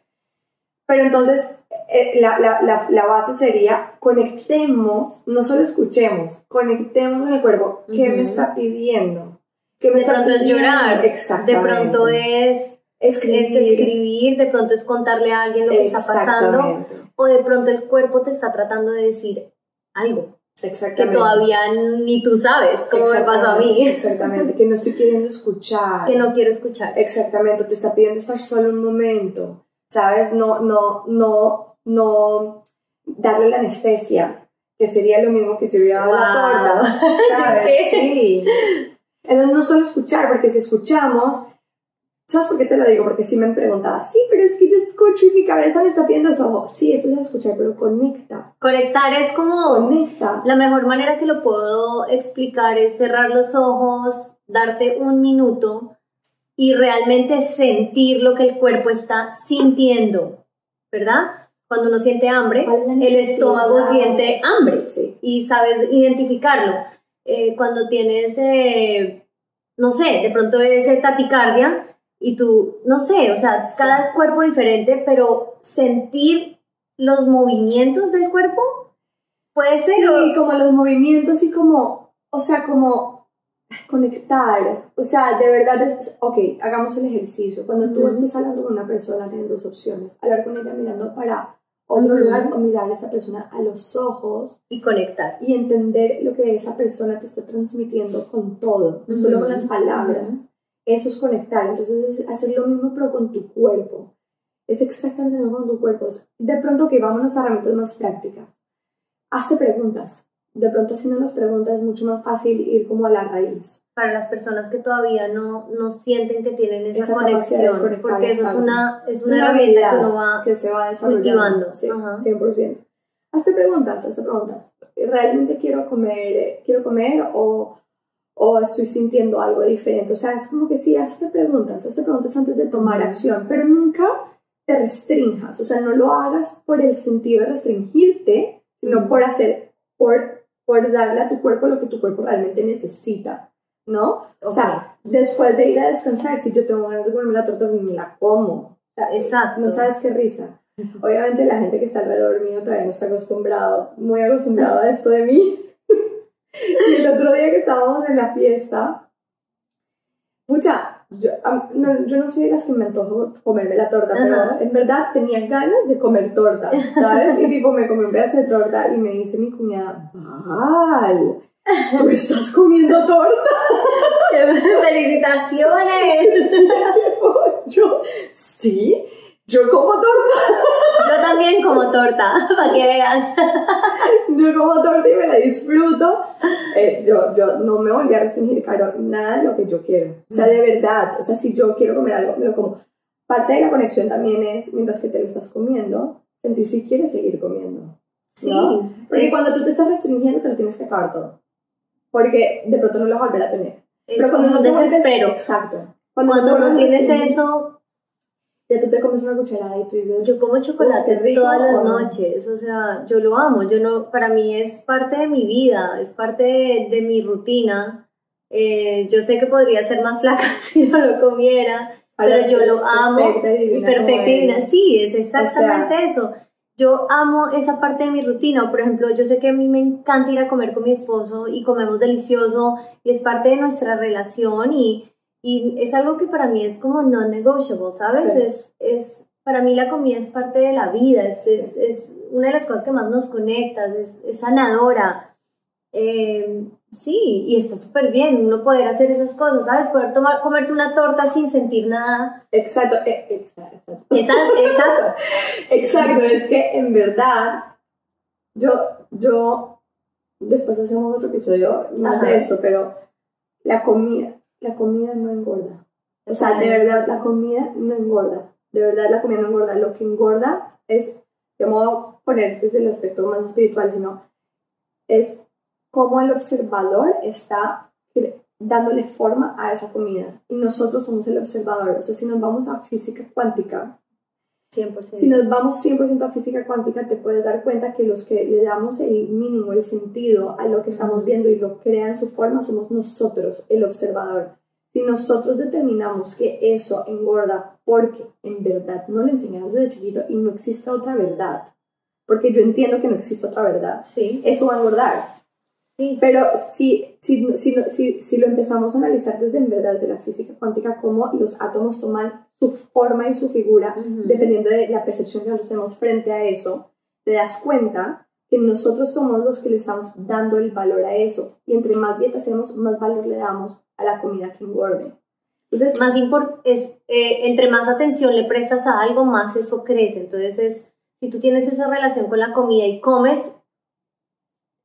Pero entonces eh, la, la, la, base sería conectemos, no solo escuchemos, conectemos con el cuerpo. ¿Qué me está pidiendo? ¿Qué me de pronto es llorar, de pronto es escribir. es escribir, de pronto es contarle a alguien lo que está pasando o de pronto el cuerpo te está tratando de decir algo. Que todavía ni tú sabes, como me pasó a mí. Exactamente, que no estoy queriendo escuchar. Que no quiero escuchar. Exactamente, te está pidiendo estar solo un momento, ¿sabes? No, no, no, no darle la anestesia, que sería lo mismo que si hubiera dado la torta, ¿sabes? sí. Entonces no solo escuchar, porque si escuchamos, ¿Sabes por qué te lo digo? Porque sí me han preguntado, sí, pero es que yo escucho y mi cabeza me está pidiendo eso. Sí, eso es escuchar, pero conecta. Conectar es como... Conecta. La mejor manera que lo puedo explicar es cerrar los ojos, darte un minuto y realmente sentir lo que el cuerpo está sintiendo, ¿verdad? Cuando uno siente hambre, el estómago siente hambre sí. y sabes identificarlo. Eh, cuando tienes, eh, no sé, de pronto ese taticardia, y tú, no sé, o sea, cada cuerpo diferente, pero sentir los movimientos del cuerpo. Puede ser. Sí, como los movimientos y como, o sea, como conectar. O sea, de verdad es, ok, hagamos el ejercicio. Cuando tú Ujú. estés hablando con una persona, tienes dos opciones. Hablar con ella mirando para otro lugar o mirar a esa persona a los ojos Y conectar. y entender lo que esa persona te está transmitiendo con todo, no solo con las palabras. Eso es conectar. Entonces es hacer lo mismo pero con tu cuerpo. Es exactamente lo mismo con tu cuerpo. De pronto que vámonos a herramientas más prácticas. Hazte preguntas. De pronto haciéndonos preguntas es mucho más fácil ir como a la raíz. Para las personas que todavía no, no sienten que tienen esa, conexión, porque eso es una, es una, Una herramienta que uno va que se va desarrollando. cultivando. Sí, Ajá. 100%. Hazte preguntas, hazte preguntas. ¿Realmente quiero comer, eh, quiero comer o, o estoy sintiendo algo diferente? O sea, es como que sí, hazte preguntas, hazte preguntas antes de tomar acción, pero nunca te restrinjas. O sea, no lo hagas por el sentido de restringirte, sino por hacer, por, por darle a tu cuerpo lo que tu cuerpo realmente necesita, ¿no? O sea, después de ir a descansar, si yo tengo ganas de comerme la torta, me la como. O sea, Exacto. no sabes qué risa. Obviamente la gente que está alrededor mío todavía no está acostumbrado, muy acostumbrado a esto de mí. Y el otro día que estábamos en la fiesta, mucha, yo, no, yo no soy de las que me antojo comerme la torta, Ajá. pero en verdad tenía ganas de comer torta, ¿sabes? Y tipo me comí un pedazo de torta y me dice mi cuñada, Val, tú estás comiendo torta. ¡Felicitaciones! yo, sí, yo como torta. Yo también como torta, para que veas. yo como torta y me la disfruto. Eh, yo, yo no me volví a restringir, Caro, nada de lo que yo quiero. O sea, de verdad, o sea, si yo quiero comer algo, me lo como. Parte de la conexión también es, mientras que te lo estás comiendo, sentir si quieres seguir comiendo. Sí. ¿no? Porque es- cuando tú te estás restringiendo, te lo tienes que acabar todo. Porque de pronto no lo vas a volver a tener. es Pero cuando como no un te vuelves- desespero. exacto. Cuando te no tienes eso, Ya tú te comes una cucharada y tú dices... yo como chocolate rico, todas las ¿o no? noches, o sea, yo lo amo, yo no, para mí es parte de mi vida, es parte de, de mi rutina. Eh, yo sé que podría ser más flaca si no lo comiera, Ahora pero yo lo amo perfecta y divina perfecta y divina. Sí, es exactamente eso. Yo amo esa parte de mi rutina. Por ejemplo, yo sé que a mí me encanta ir a comer con mi esposo y comemos delicioso y es parte de nuestra relación y, y es algo que para mí es como non-negotiable, ¿sabes? Sí. Es, es, para mí la comida es parte de la vida, es, es, es una de las cosas que más nos conecta, es, es sanadora. Eh, sí, y está súper bien uno poder hacer esas cosas, ¿sabes? Poder tomar, comerte una torta sin sentir nada. Exacto, eh, exacto, exacto. Exacto, exacto. Exacto, es que en verdad, yo, yo, después hacemos otro episodio más Ajá. de esto, pero la comida, la comida no engorda. O sea, de verdad, la comida no engorda. De verdad, la comida no engorda. Lo que engorda es, de modo poner desde el aspecto más espiritual, sino es cómo el observador está dándole forma a esa comida. Y nosotros somos el observador. O sea, si nos vamos a física cuántica, 100%. si nos vamos 100% a física cuántica, te puedes dar cuenta que los que le damos el mínimo, el sentido a lo que estamos viendo y lo crean su forma somos nosotros, el observador. Si nosotros determinamos que eso engorda porque en verdad no le enseñamos desde chiquito y no existe otra verdad, porque yo entiendo que no existe otra verdad, Sí, eso va a engordar. sí. Pero si, si, si, si, si lo empezamos a analizar desde en verdad, desde la física cuántica, cómo los átomos toman su forma y su figura, dependiendo de la percepción que nosotros tenemos frente a eso, te das cuenta que nosotros somos los que le estamos dando el valor a eso. Y entre más dieta hacemos, más valor le damos a la comida que engorde. Entonces, Más es, eh, entre más atención le prestas a algo, más eso crece. Entonces, es, si tú tienes esa relación con la comida y comes,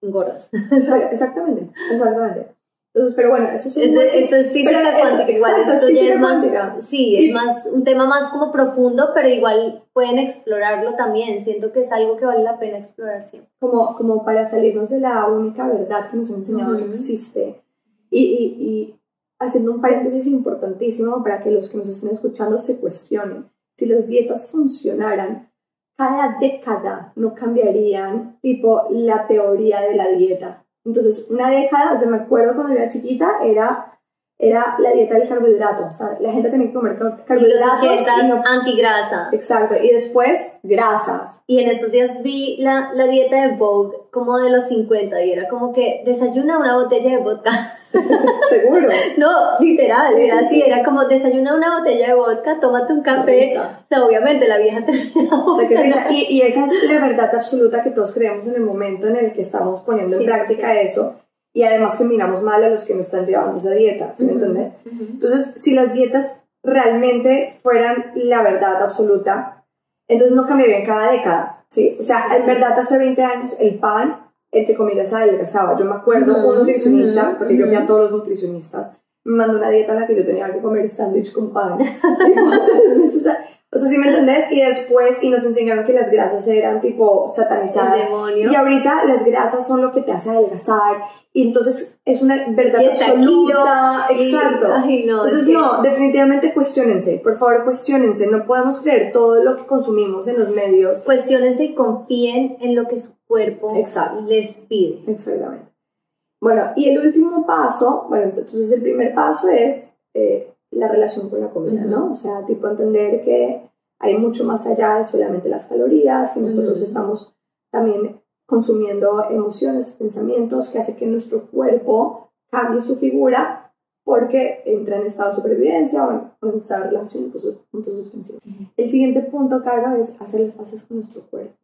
engordas. exa- exactamente, exactamente. Entonces, pero bueno, eso es un Es de- buen- esto es física cuántica, igual. exacto, esto es ya es más, cuántica. sí, es Y- más un tema más como profundo, pero igual pueden explorarlo también. Siento que es algo que vale la pena explorar siempre. como, como para salirnos de la única verdad que nos han enseñado que Ujú. existe. Y, y, y haciendo un paréntesis importantísimo para que los que nos estén escuchando se cuestionen. Si las dietas funcionaran, cada década no cambiarían tipo la teoría de la dieta. Entonces, una década, o sea, me acuerdo cuando era chiquita, era era la dieta del carbohidrato. O sea, la gente tenía que comer car- Y los carbohidratos. 80 y no- antigrasa. Exacto. Y después, grasas. Y en estos días vi la, la dieta de Vogue como de los 50 y era como que desayuna una botella de vodka. Seguro. No, literal, Sí, era sí, así, sí. era como desayuna una botella de vodka, tómate un café. O sea, obviamente la vieja terminaba. O sea, risa. Y, y esa es la verdad absoluta que todos creemos en el momento en el que estamos poniendo en práctica eso. Y además que miramos mal a los que no están llevando esa dieta, ¿sí me Ujú, entiendes? ujú. Entonces, si las dietas realmente fueran la verdad absoluta, entonces no cambiarían cada década, ¿sí? O sea, en verdad hace 20 años el pan, entre comillas, adelgazaba. Yo me acuerdo, un nutricionista, porque yo fui a todos los nutricionistas, me mandó una dieta en la que yo tenía que comer sándwich con pan. O sea, ¿sí me entendés? Y después, y nos enseñaron que las grasas eran tipo satanizadas. Demonio. Y ahorita las grasas son lo que te hace adelgazar. Y entonces es una verdad absoluta. y- Exacto. ay, no, entonces, que- no, definitivamente cuestionense. Por favor, cuestionense. No podemos creer todo lo que consumimos en los medios. Cuestiónense y confíen en lo que su cuerpo Exacto. les pide. Exactamente. Bueno, y el último paso, bueno, entonces el primer paso es eh, la relación con la comida. ¿no? O sea, tipo entender que hay mucho más allá de solamente las calorías, que nosotros estamos también consumiendo emociones, pensamientos, que hace que nuestro cuerpo cambie su figura porque entra en estado de supervivencia o en, estado de relación pues, puntos suspensivos. El siguiente punto, Caro, es hacer las paces con nuestro cuerpo.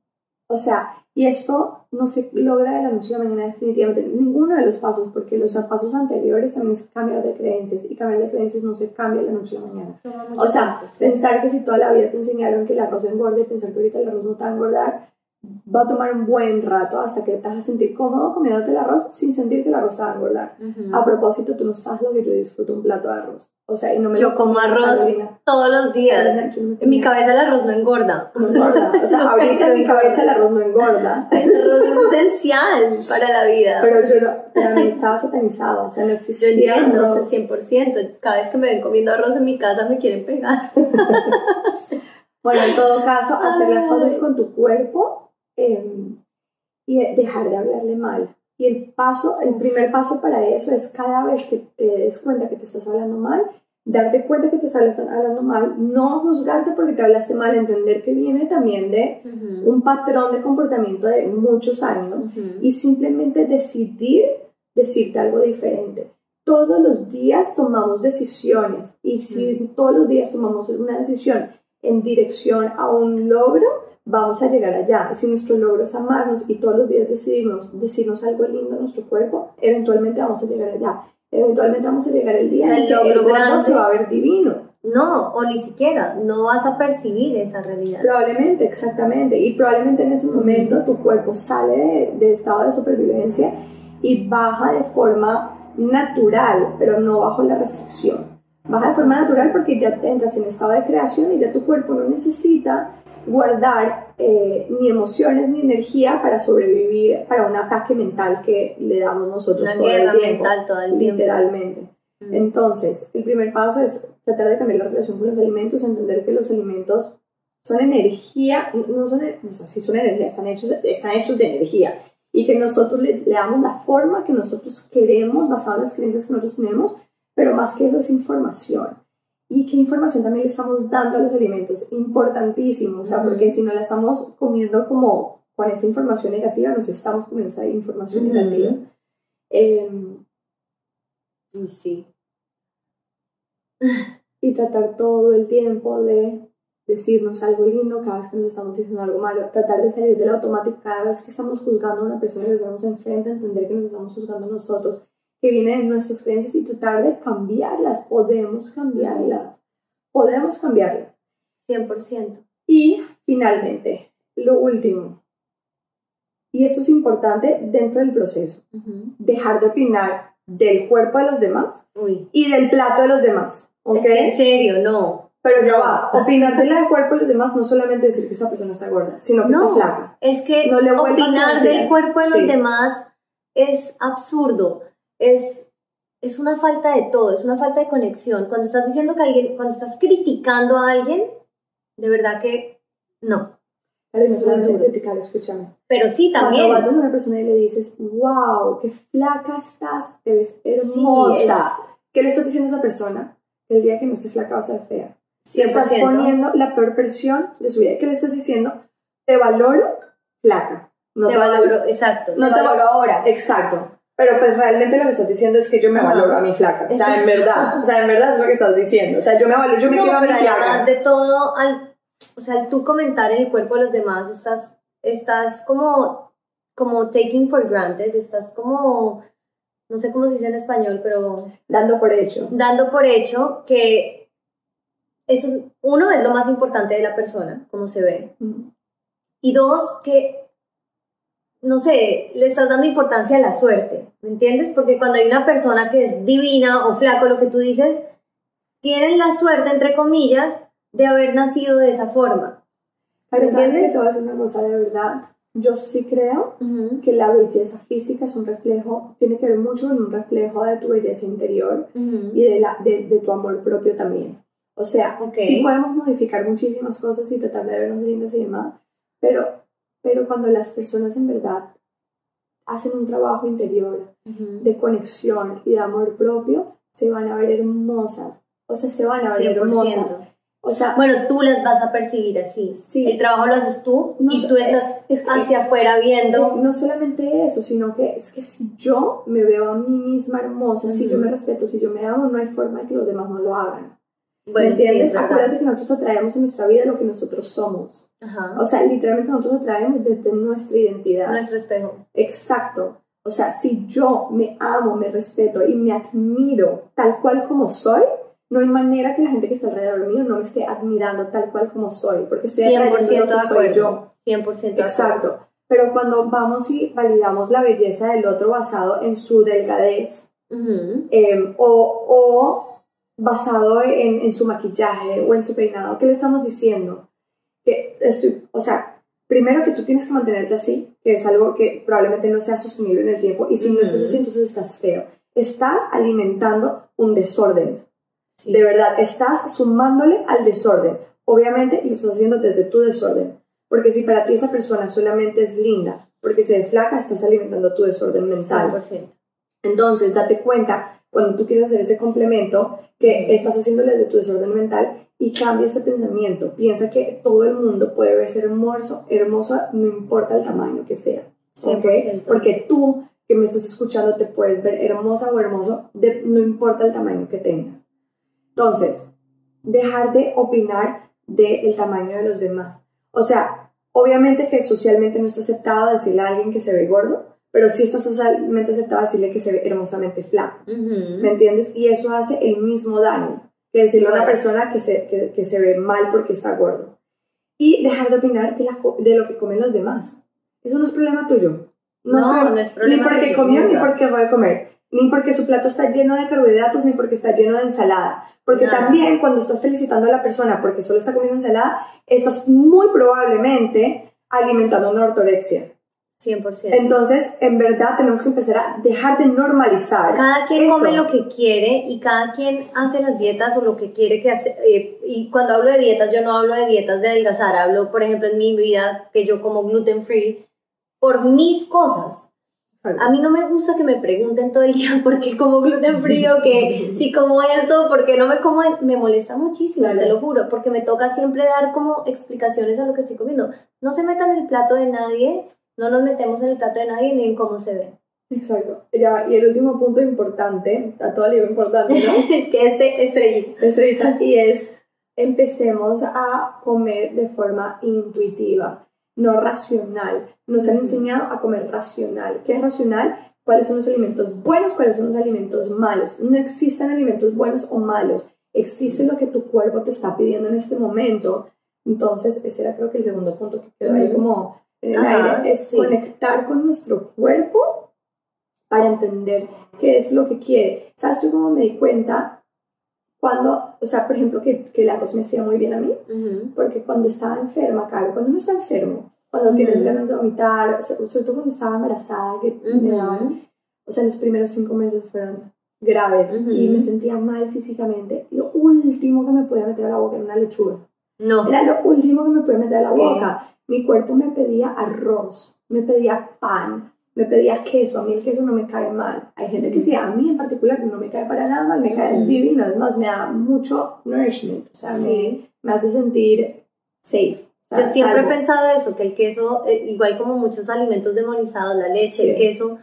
O sea, y esto no se logra de la noche a la mañana definitivamente, ninguno de los pasos, porque los pasos anteriores también es cambiar de creencias y cambiar de creencias no se cambia de la noche a la mañana. O sea, tiempo, pensar que si toda la vida te enseñaron que el arroz engorda y pensar que ahorita el arroz no te va a engordar, va a tomar un buen rato hasta que te vas a sentir cómodo comiéndote el arroz sin sentir que el arroz te va a engordar. Ujú. A propósito, tú no sabes lo que yo disfruto un plato de arroz. O sea, y no me Yo como arroz Carolina. todos los días. Carolina, yo En mi cabeza el arroz no engorda. no engorda. O sea, ahorita en mi cabeza el arroz no engorda. El arroz es esencial para la vida. Pero yo no, para mí estaba satanizado, o sea, no Yo existía entiendo, arroz. 100%. Cada vez que me ven comiendo arroz en mi casa me quieren pegar. Bueno, en todo caso, hacer las Ay. cosas con tu cuerpo eh, y dejar de hablarle mal. Y el paso, el primer paso para eso es cada vez que te des cuenta que te estás hablando mal, darte cuenta que te estás hablando mal, no juzgarte porque te hablaste mal, entender que viene también de un patrón de comportamiento de muchos años y simplemente decidir decirte algo diferente. Todos los días tomamos decisiones y si todos los días tomamos una decisión en dirección a un logro, vamos a llegar allá. Y si nuestro logro es amarnos y todos los días decidimos decirnos algo lindo a nuestro cuerpo, eventualmente vamos a llegar allá. Eventualmente vamos a llegar el día O sea, en el que el gordo grande. se va a ver divino. No, o ni siquiera, no vas a percibir esa realidad. Probablemente, exactamente. Y probablemente en ese momento tu cuerpo sale de, de estado de supervivencia y baja de forma natural, pero no bajo la restricción. Baja de forma natural porque ya entras en estado de creación y ya tu cuerpo no necesita guardar eh, ni emociones ni energía para sobrevivir para un ataque mental que le damos nosotros el tiempo, todo el tiempo. literalmente. Mm. Entonces, el primer paso es tratar de cambiar la relación con los alimentos, entender que los alimentos son energía, no son, o sea, sí son energía, están hechos, están hechos de energía y que nosotros le, le damos la forma que nosotros queremos basado en las creencias que nosotros tenemos, pero más que eso es información. ¿Y qué información también le estamos dando a los alimentos? Importantísimo, o sea, Ujú. porque si no la estamos comiendo como con esa información negativa, nos estamos comiendo esa información Ujú. negativa. Em, Y sí. y tratar todo el tiempo de decirnos algo lindo cada vez que nos estamos diciendo algo malo, tratar de salir del automático cada vez que estamos juzgando a una persona que vemos enfrente, entender que nos estamos juzgando nosotros, que viene de nuestras creencias y tratar de cambiarlas, podemos cambiarlas, podemos cambiarlas. 100%. Y finalmente, lo último, y esto es importante dentro del proceso, Ujú. dejar de opinar del cuerpo de los demás Uy. y del plato de los demás. ¿ok? Es que en serio, no. Pero No. va, opinar del cuerpo de los demás no solamente decir que esta persona está gorda, sino que No, está flaca. es que No le opinar del cuerpo de Sí. los demás es absurdo. Es, es una falta de todo, es una falta de conexión. Cuando estás diciendo que alguien, cuando estás criticando a alguien, de verdad que no. Claro, no solamente criticar, escúchame. Pero sí, también. Cuando vas a una persona y le dices, wow, qué flaca estás, te ves hermosa, ¿Qué le estás diciendo a esa persona? El día que no esté flaca va a estar fea. Le estás 100%. poniendo la peor versión de su vida. ¿Qué le estás diciendo? Te valoro flaca. No te valoro, exacto, no te valoro va- ahora. Exacto. Pero pues realmente lo que estás diciendo es que yo me Ajá. valoro a mi flaca. O sea, en verdad. O sea, en verdad es lo que estás diciendo. O sea, yo me valoro, yo me No, quiero a mi flaca. además de todo, al, o sea, al tú comentar en el cuerpo de los demás, estás, estás como, como taking for granted, estás como, no sé cómo se dice en español, pero Dando por hecho. dando por hecho que eso, uno, es lo más importante de la persona, cómo se ve, Mm. y dos, que, no sé, le estás dando importancia a la suerte, ¿me entiendes? Porque cuando hay una persona que es divina o flaco, lo que tú dices, tienen la suerte, entre comillas, de haber nacido de esa forma. Pero sabes que te voy a decir una cosa de verdad. Yo sí creo que la belleza física es un reflejo, tiene que ver mucho con un reflejo de tu belleza interior y de, la, de, de tu amor propio también. O sea, Ok. sí podemos modificar muchísimas cosas y tratar de vernos lindas y demás, pero, pero cuando las personas en verdad hacen un trabajo interior de conexión y de amor propio, se van a ver hermosas. O sea, se van a ver hermosas. 100%. O sea, Bueno, tú las vas a percibir así. Sí. El trabajo lo haces tú No y tú estás es que- hacia afuera viendo. Eh, no solamente eso, sino que es que si yo me veo a mí misma hermosa, si yo me respeto, si yo me amo, no hay forma de que los demás no lo hagan. ¿Me Bueno, sí, entiendes? es verdad. Acuérdate que nosotros atraemos en nuestra vida lo que nosotros somos. Ajá. O sea, literalmente nosotros atraemos desde nuestra identidad. Nuestro espejo. Exacto. O sea, si yo me amo, me respeto y me admiro tal cual como soy, no hay manera que la gente que está alrededor mío no me esté admirando tal cual como soy, porque estoy 100% atrayendo de lo que soy acuerdo. yo. 100% de acuerdo. Exacto. Pero cuando vamos y validamos la belleza del otro basado en su delgadez Ujú. eh, o, o basado en, en su maquillaje o en su peinado, ¿qué le estamos diciendo? Que estoy, o sea, primero que tú tienes que mantenerte así, que es algo que probablemente no sea sostenible en el tiempo, y si no estás así, entonces estás feo. Estás alimentando un desorden. Sí. De verdad, estás sumándole al desorden. Obviamente lo estás haciendo desde tu desorden. Porque si para ti esa persona solamente es linda, porque se ve flaca, estás alimentando tu desorden mental. 100%. Entonces, date cuenta cuando tú quieres hacer ese complemento que estás haciéndole desde tu desorden mental y cambia ese pensamiento. Piensa que todo el mundo puede verse hermoso, hermoso, no importa el tamaño que sea. ¿ok? 100%. Porque tú que me estás escuchando te puedes ver hermosa o hermoso, de- no importa el tamaño que tengas. Entonces, dejar de opinar del tamaño de los demás. O sea, obviamente que socialmente no está aceptado decirle a alguien que se ve gordo, pero sí está socialmente aceptado decirle que se ve hermosamente flaco. ¿Me entiendes? Y eso hace el mismo daño que decirle a una Bueno. persona que se, que, que se ve mal porque está gordo. Y dejar de opinar de, la co- de lo que comen los demás. Eso no es problema tuyo. No, no es problema Ni porque comió, ni porque va a comer. Ni porque su plato está lleno de carbohidratos, ni porque está lleno de ensalada. Porque Nada. también cuando estás felicitando a la persona porque solo está comiendo ensalada, estás muy probablemente alimentando una ortorexia. 100%. Entonces, en verdad, tenemos que empezar a dejar de normalizar. Cada quien eso. come lo que quiere y cada quien hace las dietas o lo que quiere que hace. eh, y cuando hablo de dietas, yo no hablo de dietas de adelgazar, hablo, por ejemplo, en mi vida que yo como gluten free por mis cosas. A mí no me gusta que me pregunten todo el día por qué como gluten free o que si como esto, por qué no me como. Me molesta muchísimo, Claro. te lo juro, porque me toca siempre dar como explicaciones a lo que estoy comiendo. No se metan en el plato de nadie, no nos metemos en el plato de nadie ni en cómo se ve. Exacto. Ya, y el último punto importante, a todo digo importante, ¿no? es que este estrellita. Estrellita, y es empecemos a comer de forma intuitiva, no racional. Nos han enseñado a comer racional. ¿Qué es racional? ¿Cuáles son los alimentos buenos? ¿Cuáles son los alimentos malos? No existen alimentos buenos o malos. Existe lo que tu cuerpo te está pidiendo en este momento. Entonces, ese era creo que el segundo punto que quedó ahí como el Ajá, aire, es sí. conectar con nuestro cuerpo para entender qué es lo que quiere. ¿Sabes yo cómo me di cuenta? Cuando, o sea, por ejemplo, que, que el arroz me hacía muy bien a mí, porque cuando estaba enferma, claro, cuando uno está enfermo, cuando tienes ganas de vomitar, o sea, sobre todo cuando estaba embarazada, que me Ujú. daban, o sea, los primeros cinco meses fueron graves y me sentía mal físicamente. Lo último que me podía meter a la boca era una lechuga. No. Era lo último que me podía meter a la Sí. boca. Mi cuerpo me pedía arroz, me pedía pan, me pedía queso, a mí el queso no me cae mal. Hay gente que sí, a mí en particular no me cae para nada mal, me cae divino, además me da mucho nourishment, o sea, me, me, hace sentir safe. Yo siempre he pensado eso, que el queso, eh, igual como muchos alimentos demonizados, la leche, el queso,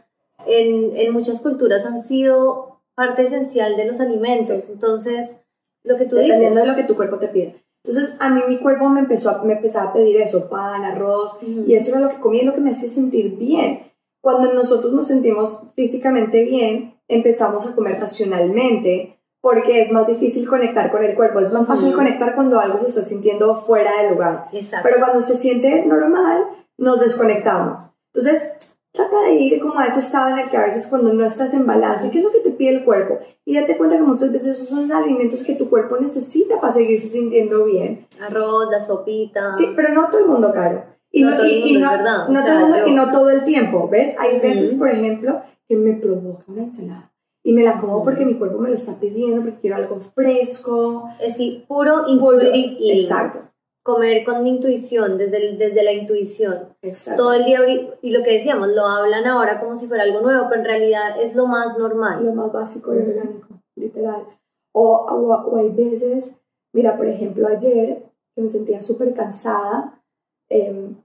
en, en, muchas culturas han sido parte esencial de los alimentos. Entonces, lo que tú Dependiendo dices... de lo que tu cuerpo te pide. Entonces, a mí mi cuerpo me empezó a, me empezaba a pedir eso, pan, arroz, y eso era lo que comía y lo que me hacía sentir bien. Cuando nosotros nos sentimos físicamente bien, empezamos a comer racionalmente porque es más difícil conectar con el cuerpo. Es más fácil conectar cuando algo se está sintiendo fuera del lugar. Exacto. Pero cuando se siente normal, nos desconectamos. Entonces, trata de ir como a ese estado en el que a veces cuando no estás en balance, ¿qué es lo que te pide el cuerpo? Y date cuenta que muchas veces esos son los alimentos que tu cuerpo necesita para seguirse sintiendo bien. Arroz, la sopita. Sí, pero no todo el mundo, Caro. Y no, todo el mundo, es verdad. No todo el mundo, y no todo el tiempo, ¿ves? Hay veces, por ejemplo, que me provoca una ensalada. Y me la como porque mi cuerpo me lo está pidiendo, porque quiero algo fresco. Es decir, puro intuitive eating. Exacto. Comer con intuición, desde, el, desde la intuición. Exacto. Todo el día, y lo que decíamos, lo hablan ahora como si fuera algo nuevo, pero en realidad es lo más normal. Lo más básico y orgánico, literal. O, o, o hay veces, mira, por ejemplo, ayer que me sentía súper cansada, eh,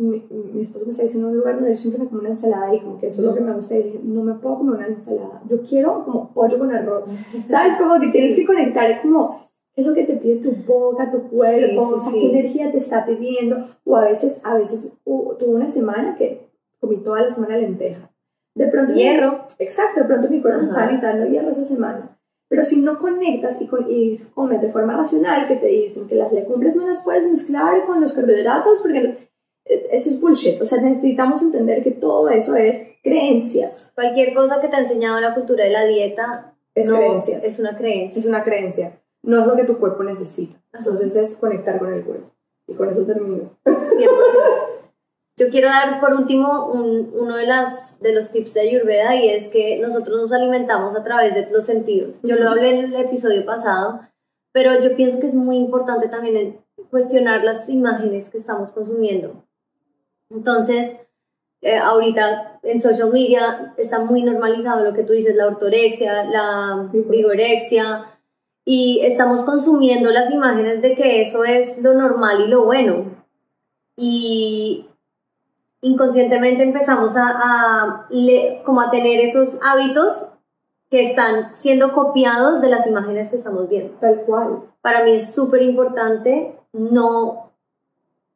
mi, mi, esposo me está diciendo un lugar donde yo siempre me como una ensalada y como que eso es lo que me gusta y dije, no me puedo comer una ensalada, yo quiero como pollo con arroz, ¿sabes? Como que tienes que conectar como es lo que te pide tu boca, tu cuerpo, Sí, o sí, sea, sí. qué energía te está pidiendo, o a veces, a veces uh, tuve una semana que comí toda la semana lentejas. De pronto, Hierro. Exacto, de pronto mi cuerpo está necesitando hierro esa semana. Pero si no conectas y, con, y comes de forma racional, que te dicen que las legumbres no las puedes mezclar con los carbohidratos, porque eh, eso es bullshit. O sea, necesitamos entender que todo eso es creencias. Cualquier cosa que te ha enseñado la cultura de la dieta Es no, creencias. es una creencia. Es una creencia. No es lo que tu cuerpo necesita. Entonces es conectar con el cuerpo. Y con eso termino. 100%. Yo quiero dar por último un- uno de, las, de los tips de Ayurveda y es que nosotros nos alimentamos a través de los sentidos. Yo lo hablé en el episodio pasado, pero yo pienso que es muy importante también cuestionar las imágenes que estamos consumiendo. Entonces, eh, ahorita en social media está muy normalizado lo que tú dices, la ortorexia, la Vigorexia. Y estamos consumiendo las imágenes de que eso es lo normal y lo bueno. Y inconscientemente empezamos a, a le- como a tener esos hábitos que están siendo copiados de las imágenes que estamos viendo Tal cual. para mí es súper importante no,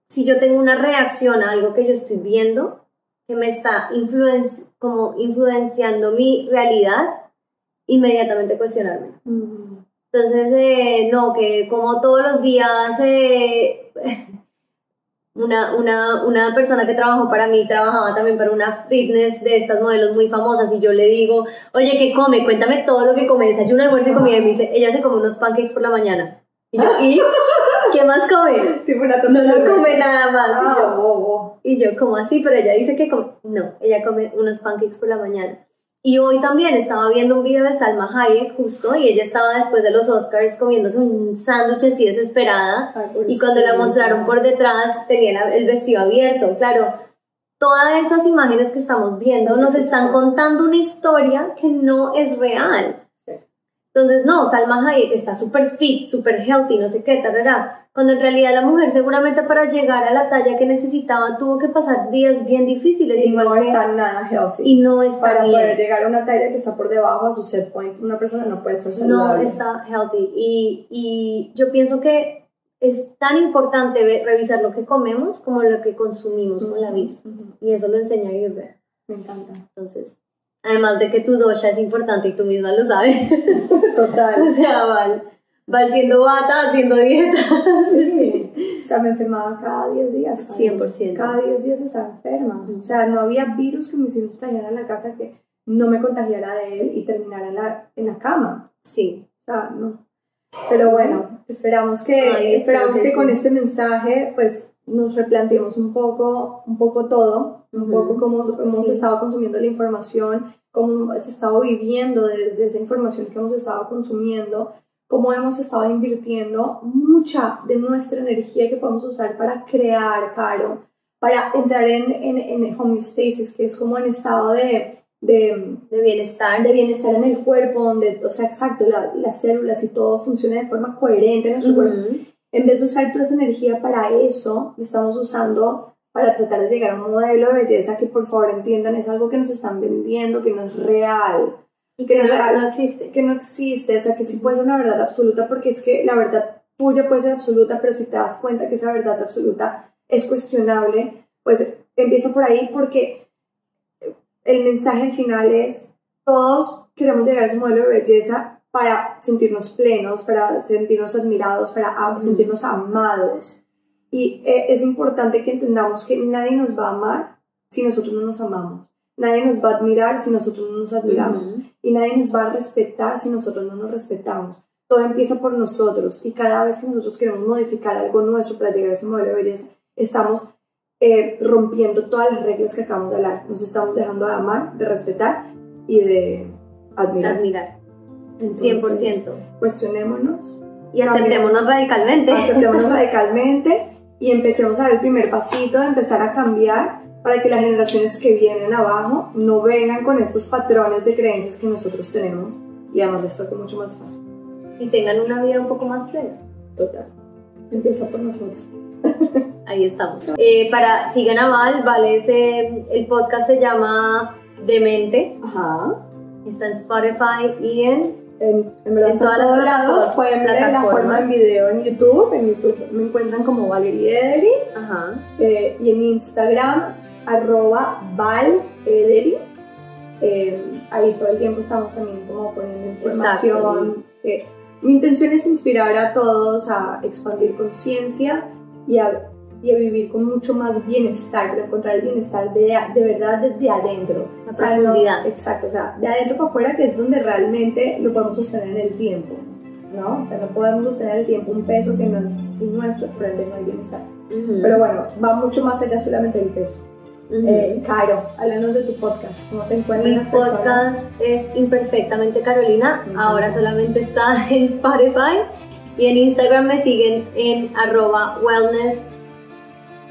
si yo tengo una reacción a algo que yo estoy viendo, que me está influenci como influenciando mi realidad, inmediatamente cuestionarme. Entonces, eh, no, que como todos los días, eh, una, una, una persona que trabajó para mí trabajaba también para una fitness de estas modelos muy famosas y yo le digo, oye, ¿qué come? Cuéntame todo lo que come, desayuno, almuerzo y comida. Y me dice, ella se come unos pancakes por la mañana. Y yo, ¿y qué más come? Tipo una No, no come nada más. Y yo, Ah, bobo. y yo, ¿cómo así? Pero ella dice que come. No, ella come unos pancakes por la mañana. Y hoy también estaba viendo un video de Salma Hayek justo y ella estaba después de los Oscars comiéndose un sándwich así desesperada Ay, y cuando la mostraron por detrás tenía el vestido abierto. Claro, todas esas imágenes que estamos viendo nos están contando una historia que no es real. Entonces, no, Salma Hayek está súper fit, súper healthy, no sé qué, tarará. Cuando en realidad la mujer seguramente para llegar a la talla que necesitaba tuvo que pasar días bien difíciles Y igual no está nada healthy. y no está para bien. poder llegar a una talla que está por debajo a su set point, una persona no puede estar no saludable. está healthy. Y, y yo pienso que es tan importante revisar lo que comemos como lo que consumimos con la vista. Ujú, Y eso lo enseña Ayurveda. Me encanta. Entonces, además de que tu dosha es importante y tú misma lo sabes. Total. o sea, Val, Val siendo bata, haciendo dieta. Sí. O sea, me enfermaba cada 10 días. Karen. 100%. Cada 10 días estaba enferma. O sea, no había virus que mis hijos trajeran a la casa que no me contagiara de él y terminara en la, en la cama. Sí, O sea, no. Pero bueno, esperamos que, Ay, esperamos que que, sí. con este mensaje pues nos replanteemos un poco, un poco todo, un Ujú. poco cómo hemos Sí. estado consumiendo la información, cómo hemos estado viviendo desde esa información que hemos estado consumiendo, cómo hemos estado invirtiendo mucha de nuestra energía que podemos usar para crear, Caro, para entrar en, en, en homeostasis, que es como en estado de, de, de bienestar. de bienestar en el cuerpo, donde, o sea, exacto, la- las células y todo funciona de forma coherente en nuestro cuerpo. En vez de usar toda esa energía para eso, la estamos usando para tratar de llegar a un modelo de belleza que por favor entiendan es algo que nos están vendiendo, que no es real, Y que no, real. no existe. que no existe, o sea, que sí puede ser una verdad absoluta, porque es que la verdad tuya puede ser absoluta, pero si te das cuenta que esa verdad absoluta es cuestionable, pues empieza por ahí porque el mensaje al final es, todos queremos llegar a ese modelo de belleza para sentirnos plenos, para sentirnos admirados, para a- Ujú. sentirnos amados. Y eh, es importante que entendamos que nadie nos va a amar si nosotros no nos amamos. Nadie nos va a admirar si nosotros no nos admiramos Ujú. y nadie nos va a respetar si nosotros no nos respetamos. Todo empieza por nosotros y cada vez que nosotros queremos modificar algo nuestro para llegar a ese modelo de belleza, estamos eh, rompiendo todas las reglas que acabamos de hablar. Nos estamos dejando de amar, de respetar y de admirar. Admirar. Entonces, 100%. Cuestionémonos, Y aceptémonos radicalmente. aceptémonos radicalmente y empecemos a dar el primer pasito de empezar a cambiar para que las generaciones que vienen abajo no vengan con estos patrones de creencias que nosotros tenemos y además les toque mucho más fácil. Y tengan una vida un poco más plena. Total. Empieza por nosotros. Ahí estamos. Eh, para sigan a Val, Val es, eh, el podcast se llama Demente. Ajá. Está en Spotify y en En, en verdad En todas en las todos lados. Pueden ver la forma en video en YouTube. En YouTube me encuentran como Valerie Ederi ajá, eh, y en Instagram arroba valederi. Eh, ahí todo el tiempo estamos también como poniendo información. Eh, mi intención es inspirar a todos a expandir conciencia y a, y a vivir con mucho más bienestar, encontrar el bienestar de, de verdad desde adentro. La O sea, no- profundidad. exacto, o sea, de adentro para afuera, que es donde realmente lo podemos sostener en el tiempo. ¿no? O sea, no podemos sostener en el tiempo un peso que no es nuestro, por ende no hay bienestar. Ujú, Pero bueno, va mucho más allá solamente del peso. ujú. Eh, Caro, háblanos de tu podcast, ¿cómo te encuentran Mi las personas? podcast es Imperfectamente Carolina, Ujú. ahora solamente está en Spotify y en Instagram me siguen en arroba wellness,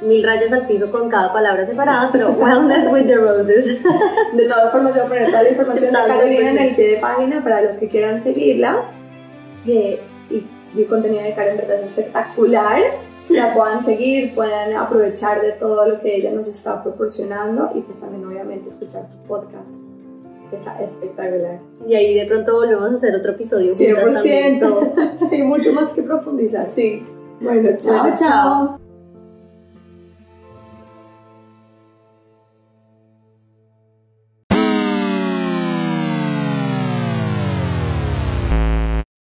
mil rayas al piso con cada palabra separada, pero wellness with the roses. De todas formas, voy a poner toda la información de Carolina en el pie de página para los que quieran seguirla. Eh, y, y el contenido de Caro en verdad es espectacular. La puedan seguir, puedan aprovechar de todo lo que ella nos está proporcionando y pues también obviamente escuchar tu podcast. Está espectacular. Y ahí de pronto volvemos a hacer otro episodio juntas también. 100%. Hay mucho más que profundizar. Sí. Bueno, chao, Bueno, chao.